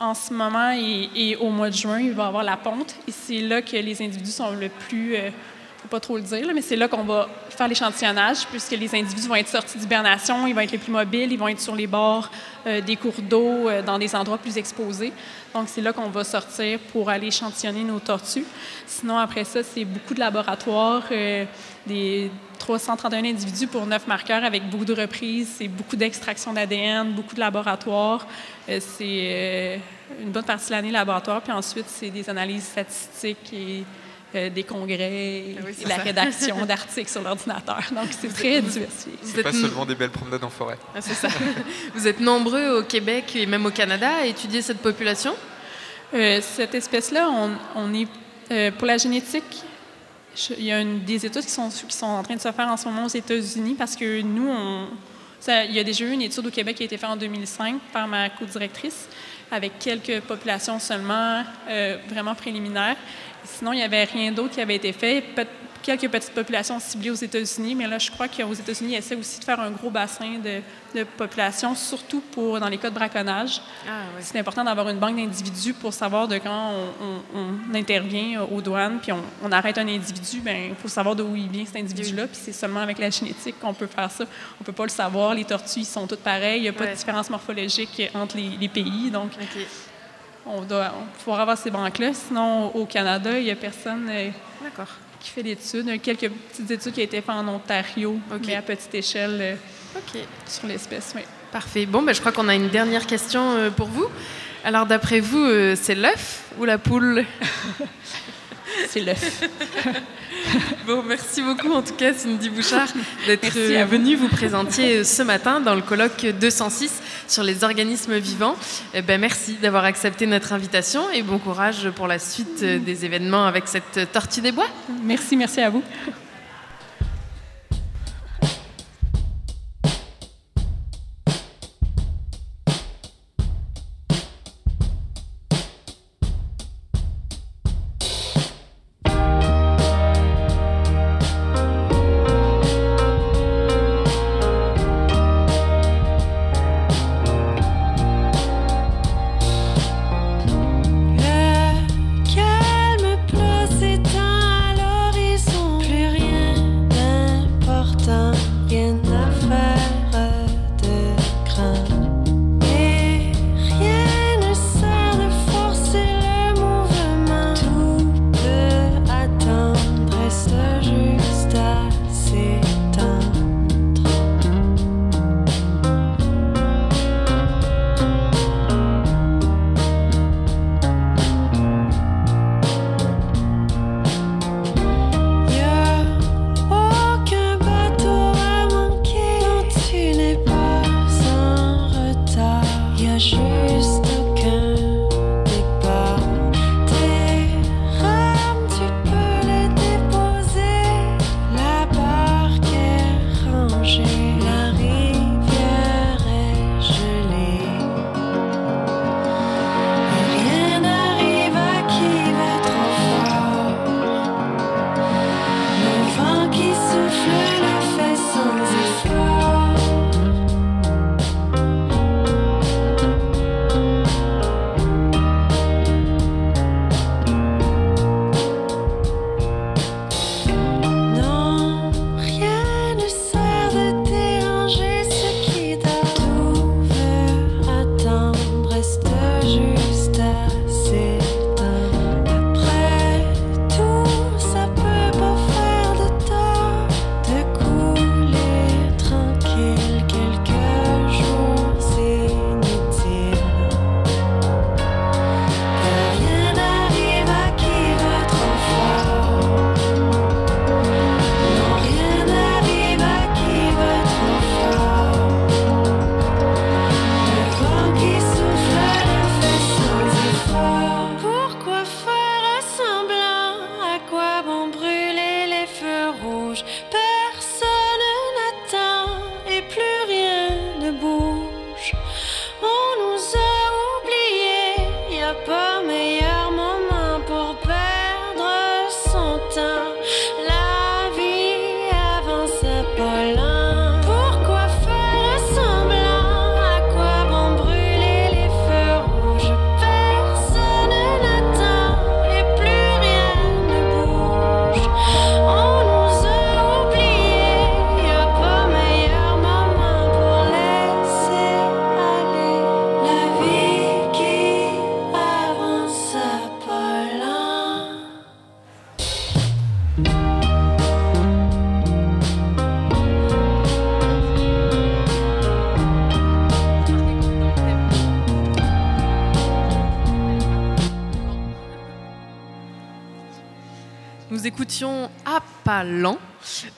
en ce moment et, et, au mois de juin, il va y avoir la ponte, et c'est là que les individus sont le plus euh, pas trop le dire, mais c'est là qu'on va faire l'échantillonnage, puisque les individus vont être sortis d'hibernation, ils vont être les plus mobiles, ils vont être sur les bords euh, des cours d'eau, euh, dans des endroits plus exposés. Donc, c'est là qu'on va sortir pour aller échantillonner nos tortues. Sinon, après ça, c'est beaucoup de laboratoires, euh, des 331 individus pour 9 marqueurs avec beaucoup de reprises, c'est beaucoup d'extraction d'ADN, beaucoup de laboratoires. C'est une bonne partie de l'année laboratoire, puis ensuite, c'est des analyses statistiques et euh, des congrès Ah oui, et la ça. rédaction d'articles sur l'ordinateur. Donc, c'est très diversifié. C'est pas seulement des belles promenades en forêt. Ah, c'est ça. Vous êtes nombreux au Québec et même au Canada à étudier cette population? Euh, cette espèce-là, on, on est euh, pour la génétique. je- il y a une- des études qui sont, qui sont en train de se faire en ce moment aux États-Unis parce que nous, on, ça- il y a déjà eu une étude au Québec qui a été faite en 2005 par ma co-directrice avec quelques populations seulement euh, vraiment préliminaires. Sinon, il n'y avait rien d'autre qui avait été fait. Quelques petites populations ciblées aux États-Unis, mais là, je crois qu'aux États-Unis, ils essaient aussi de faire un gros bassin de, de population, surtout pour, dans les cas de braconnage. C'est important d'avoir une banque d'individus pour savoir de quand on, on- on intervient aux douanes, puis on, on arrête un individu, ben il faut savoir d'où il vient cet individu-là, puis c'est seulement avec la génétique qu'on peut faire ça. On peut pas le savoir. Les tortues, ils sont toutes pareilles. Il n'y a pas Ouais. de différence morphologique entre les, les pays, donc on doit on pouvoir avoir ces banques-là. Sinon, au Canada, il n'y a personne euh, qui fait d'études. Il y a quelques petites études qui ont été faites en Ontario, mais à petite échelle euh, sur l'espèce. Oui. Parfait. Bon, ben, je crois qu'on a une dernière question euh, pour vous. Alors, d'après vous, c'est l'œuf ou la poule? C'est l'œuf. bon, merci beaucoup en tout cas, Cindy Bouchard, d'être venue vous présenter euh, ce matin dans le colloque 206 sur les organismes vivants. Eh ben, merci d'avoir accepté notre invitation et bon courage pour la suite euh, des événements avec cette tortue des bois. Merci, merci à vous.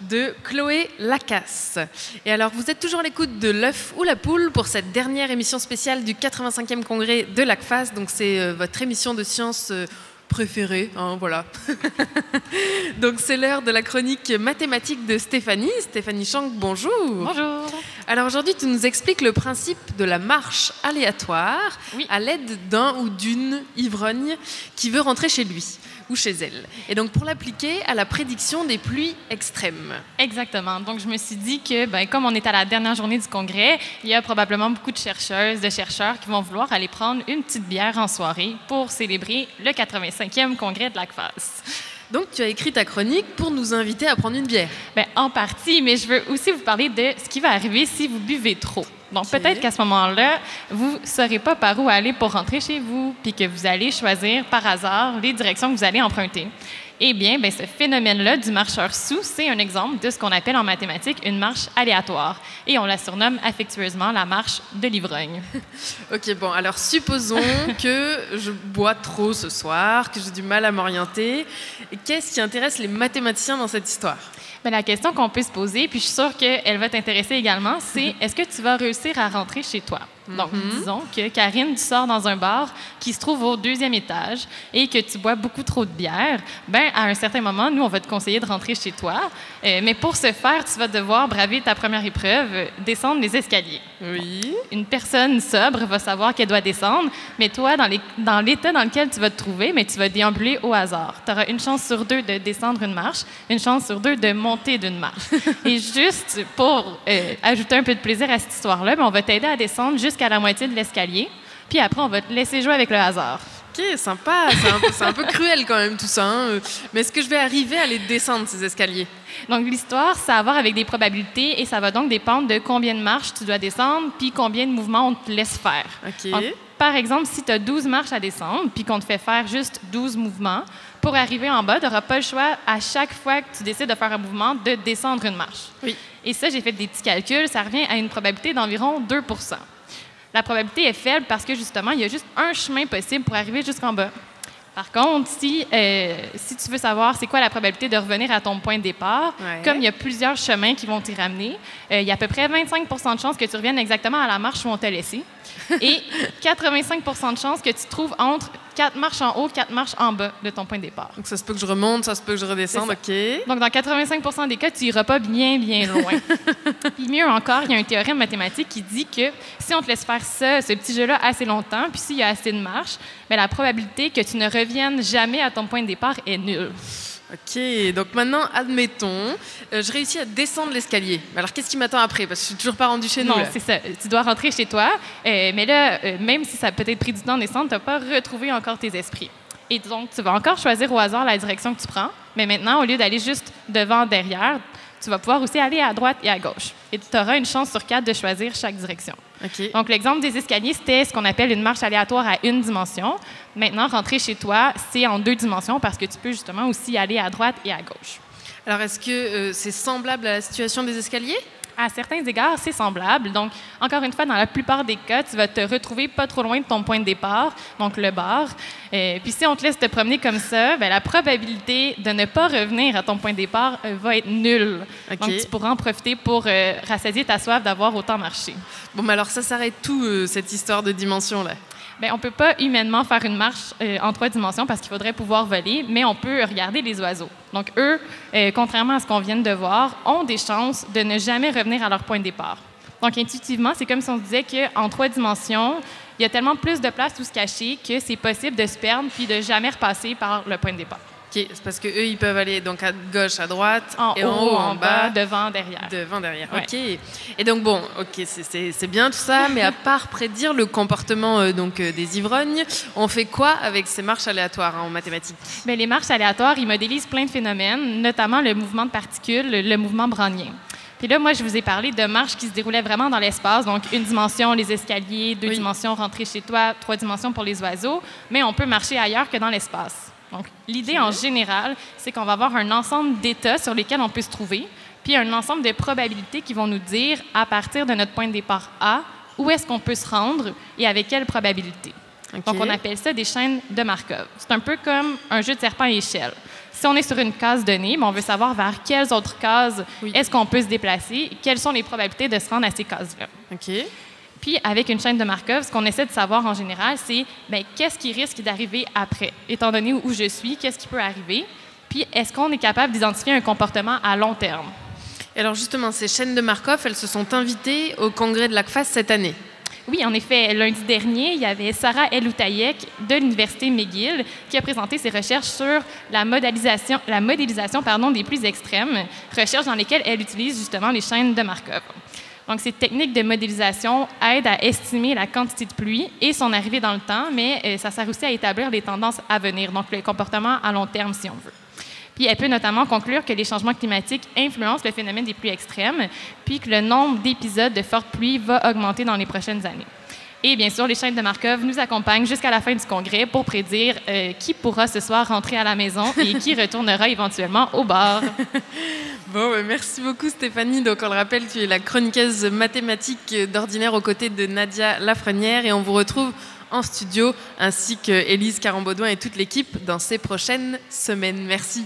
De Chloé Lacasse. Et alors, vous êtes toujours à l'écoute de l'œuf ou la poule pour cette dernière émission spéciale du 85e congrès de l'ACFAS. Donc, c'est euh, votre émission de sciences euh, préférée. hein, voilà. Donc, c'est l'heure de la chronique mathématique de Stéphanie. Stéphanie Chank, bonjour. Bonjour. Alors, aujourd'hui, tu nous expliques le principe de la marche aléatoire à l'aide d'un ou d'une ivrogne qui veut rentrer chez lui ou chez elle. Et donc, pour l'appliquer à la prédiction des pluies extrêmes. Exactement. Donc, je me suis dit que, ben, comme on est à la dernière journée du congrès, il y a probablement beaucoup de chercheuses, de chercheurs qui vont vouloir aller prendre une petite bière en soirée pour célébrer le 85e congrès de l'ACFAS. Donc, tu as écrit ta chronique pour nous inviter à prendre une bière. Ben, en partie, mais je veux aussi vous parler de ce qui va arriver si vous buvez trop. Donc, peut-être qu'à ce moment-là, vous ne saurez pas par où aller pour rentrer chez vous, puis que vous allez choisir par hasard les directions que vous allez emprunter. Eh bien, ben, ce phénomène-là du marcheur sous, c'est un exemple de ce qu'on appelle en mathématiques une marche aléatoire. Et on la surnomme affectueusement la marche de l'ivrogne. Ok, bon, alors supposons que je bois trop ce soir, que j'ai du mal à m'orienter. Qu'est-ce qui intéresse les mathématiciens dans cette histoire? Mais la question qu'on peut se poser, puis je suis sûre qu'elle va t'intéresser également, c'est est-ce que tu vas réussir à rentrer chez toi? Donc, disons que Karine, tu sors dans un bar qui se trouve au deuxième étage et que tu bois beaucoup trop de bière, ben à un certain moment, nous, on va te conseiller de rentrer chez toi. Euh, mais pour ce faire, tu vas devoir braver ta première épreuve, euh, descendre les escaliers. Oui. Une personne sobre va savoir qu'elle doit descendre, mais toi, dans l'état dans lequel tu vas te trouver, mais tu vas déambuler au hasard. Tu auras une chance sur deux de descendre une marche, une chance sur deux de monter d'une marche. Et juste pour euh, ajouter un peu de plaisir à cette histoire-là, ben, on va t'aider à descendre jusqu'à la moitié de l'escalier, puis après, on va te laisser jouer avec le hasard. Ok, sympa. C'est un, c'est un peu cruel quand même tout ça. hein. Mais est-ce que je vais arriver à les descendre, ces escaliers? Donc, l'histoire, ça a à voir avec des probabilités et ça va donc dépendre de combien de marches tu dois descendre puis combien de mouvements on te laisse faire. OK. Donc, par exemple, si tu as 12 marches à descendre puis qu'on te fait faire juste 12 mouvements, pour arriver en bas, tu n'auras pas le choix à chaque fois que tu décides de faire un mouvement de descendre une marche. Oui. Et ça, j'ai fait des petits calculs, ça revient à une probabilité d'environ 2 La probabilité est faible parce que justement, il y a juste un chemin possible pour arriver jusqu'en bas. Par contre, si, euh, si tu veux savoir c'est quoi la probabilité de revenir à ton point de départ, Ouais. comme il y a plusieurs chemins qui vont t'y ramener, euh, il y a à peu près 25% de chances que tu reviennes exactement à la marche où on t'a laissé et 85% de chances que tu te trouves entre quatre marches en haut, quatre marches en bas de ton point de départ. Donc ça se peut que je remonte, ça se peut que je redescende, ok. Donc, dans 85 des cas, tu iras pas bien, bien loin. puis mieux encore, il y a un théorème mathématique qui dit que si on te laisse faire ça, ce petit jeu-là assez longtemps, puis s'il y a assez de marche, ben, la probabilité que tu ne reviennes jamais à ton point de départ est nulle. Ok, donc maintenant, admettons, euh, je réussis à descendre l'escalier. Alors qu'est-ce qui m'attend après? Parce que je suis toujours pas rendue chez nous. Non, c'est ça. Tu dois rentrer chez toi, euh, mais là, euh, même si ça a peut-être pris du temps de descendre, tu n'as pas retrouvé encore tes esprits. Et donc, tu vas encore choisir au hasard la direction que tu prends, mais maintenant, au lieu d'aller juste devant, derrière, tu vas pouvoir aussi aller à droite et à gauche. Et tu auras une chance sur quatre de choisir chaque direction. Donc, l'exemple des escaliers, c'était ce qu'on appelle une marche aléatoire à une dimension. Maintenant, rentrer chez toi, c'est en deux dimensions parce que tu peux justement aussi aller à droite et à gauche. Alors est-ce que euh, c'est semblable à la situation des escaliers? À certains égards, c'est semblable. Donc, encore une fois, dans la plupart des cas, tu vas te retrouver pas trop loin de ton point de départ, donc le bar. Euh, puis si on te laisse te promener comme ça, ben, la probabilité de ne pas revenir à ton point de départ euh, va être nulle. Donc, tu pourras en profiter pour euh, rassasier ta soif d'avoir autant marché. Bon, mais alors ça s'arrête tout, euh, cette histoire de dimension là. Bien, on ne peut pas humainement faire une marche euh, en trois dimensions parce qu'il faudrait pouvoir voler, mais on peut regarder les oiseaux. Donc, eux, euh, contrairement à ce qu'on vient de voir, ont des chances de ne jamais revenir à leur point de départ. Donc, intuitivement, c'est comme si on disait qu'en trois dimensions, il y a tellement plus de place où se cacher que c'est possible de se perdre puis de jamais repasser par le point de départ. Ok, c'est parce que eux, ils peuvent aller donc à gauche, à droite, En et haut, en haut, en bas, devant, derrière. Devant, derrière. Ouais. Ok. Et donc bon, ok, c'est- bien tout ça, mais à part prédire le comportement euh, donc euh, des ivrognes, on fait quoi avec ces marches aléatoires hein, en mathématiques? Bien, les marches aléatoires, ils modélisent plein de phénomènes, notamment le mouvement de particules, le mouvement brownien. Puis là, moi, je vous ai parlé de marches qui se déroulaient vraiment dans l'espace, donc une dimension, les escaliers, deux dimensions, rentrer chez toi, trois dimensions pour les oiseaux, mais on peut marcher ailleurs que dans l'espace. Donc, l'idée en général, c'est qu'on va avoir un ensemble d'états sur lesquels on peut se trouver, puis un ensemble de probabilités qui vont nous dire, à partir de notre point de départ A, où est-ce qu'on peut se rendre et avec quelle probabilité. Donc, on appelle ça des chaînes de Markov. C'est un peu comme un jeu de serpent à échelle. Si on est sur une case donnée, mais on veut savoir vers quelles autres cases est-ce qu'on peut se déplacer, quelles sont les probabilités de se rendre à ces cases-là. OK. Puis, avec une chaîne de Markov, ce qu'on essaie de savoir en général, c'est ben, qu'est-ce qui risque d'arriver après? Étant donné où je suis, qu'est-ce qui peut arriver? Puis, est-ce qu'on est capable d'identifier un comportement à long terme? Alors justement, ces chaînes de Markov, elles se sont invitées au congrès de l'ACFAS cette année. Oui, en effet, lundi dernier, il y avait Sarah Eloutayek de l'Université McGill qui a présenté ses recherches sur la modélisation, la modélisation pardon, des plus extrêmes, recherches dans lesquelles elle utilise justement les chaînes de Markov. Donc, ces techniques de modélisation aident à estimer la quantité de pluie et son arrivée dans le temps, mais euh, ça sert aussi à établir les tendances à venir, donc le comportement à long terme, si on veut. Puis elle peut notamment conclure que les changements climatiques influencent le phénomène des pluies extrêmes, puis que le nombre d'épisodes de fortes pluies va augmenter dans les prochaines années. Et bien sûr, les chaînes de Markov nous accompagnent jusqu'à la fin du congrès pour prédire euh, qui pourra ce soir rentrer à la maison et qui retournera éventuellement au bar. Bon, merci beaucoup Stéphanie. Donc on le rappelle, tu es la chroniqueuse mathématique d'ordinaire aux côtés de Nadia Lafrenière et on vous retrouve en studio ainsi que Élise Carambaudouin et toute l'équipe dans ces prochaines semaines. Merci.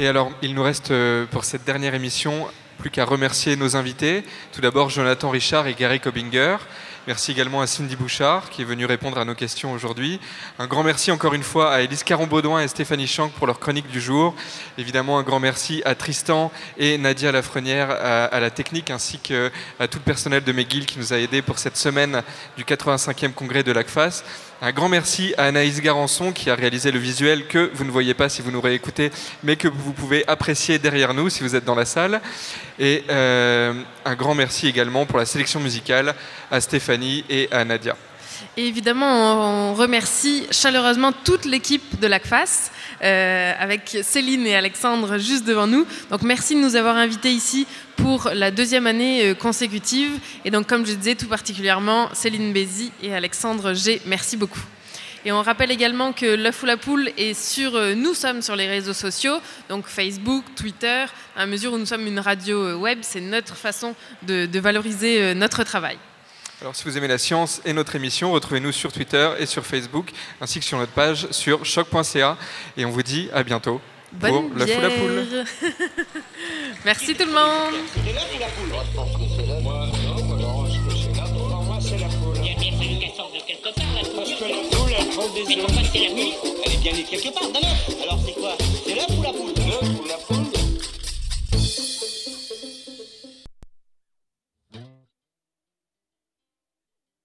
Et alors, il nous reste euh, pour cette dernière émission plus qu'à remercier nos invités. Tout d'abord, Jonathan Richard et Gary Kobinger. Merci également à Cindy Bouchard qui est venue répondre à nos questions aujourd'hui. Un grand merci encore une fois à Élise Caron-Baudouin et Stéphanie Chanck pour leur chronique du jour. Évidemment, un grand merci à Tristan et Nadia Lafrenière à, à la technique ainsi qu'à tout le personnel de McGill qui nous a aidés pour cette semaine du 85e congrès de l'ACFAS. Un grand merci à Anaïs Garançon qui a réalisé le visuel que vous ne voyez pas si vous nous réécoutez, mais que vous pouvez apprécier derrière nous si vous êtes dans la salle. Et euh, un grand merci également pour la sélection musicale à Stéphanie et à Nadia. Et évidemment, on remercie chaleureusement toute l'équipe de l'ACFAS, euh, avec Céline et Alexandre juste devant nous. Donc merci de nous avoir invités ici pour la deuxième année euh, consécutive. Et donc, comme je disais, tout particulièrement Céline Bézi et Alexandre G. Merci beaucoup. Et on rappelle également que l'œuf ou la poule est sur. euh, Nous sommes sur les réseaux sociaux, donc Facebook, Twitter. À mesure où nous sommes une radio web, c'est notre façon de, valoriser notre travail. Alors si vous aimez la science et notre émission, retrouvez-nous sur Twitter et sur Facebook, ainsi que sur notre page sur choc.ca. Et on vous dit à bientôt pour Bonne l'œuf ou la poule. bière. Merci tout le monde. C'est l'œuf ou la poule Moi, non, moi, non, est-ce que c'est poule moi, c'est la poule. Il y a bien fallu qu'elle sorte de quelque part, la poule? Parce que la poule,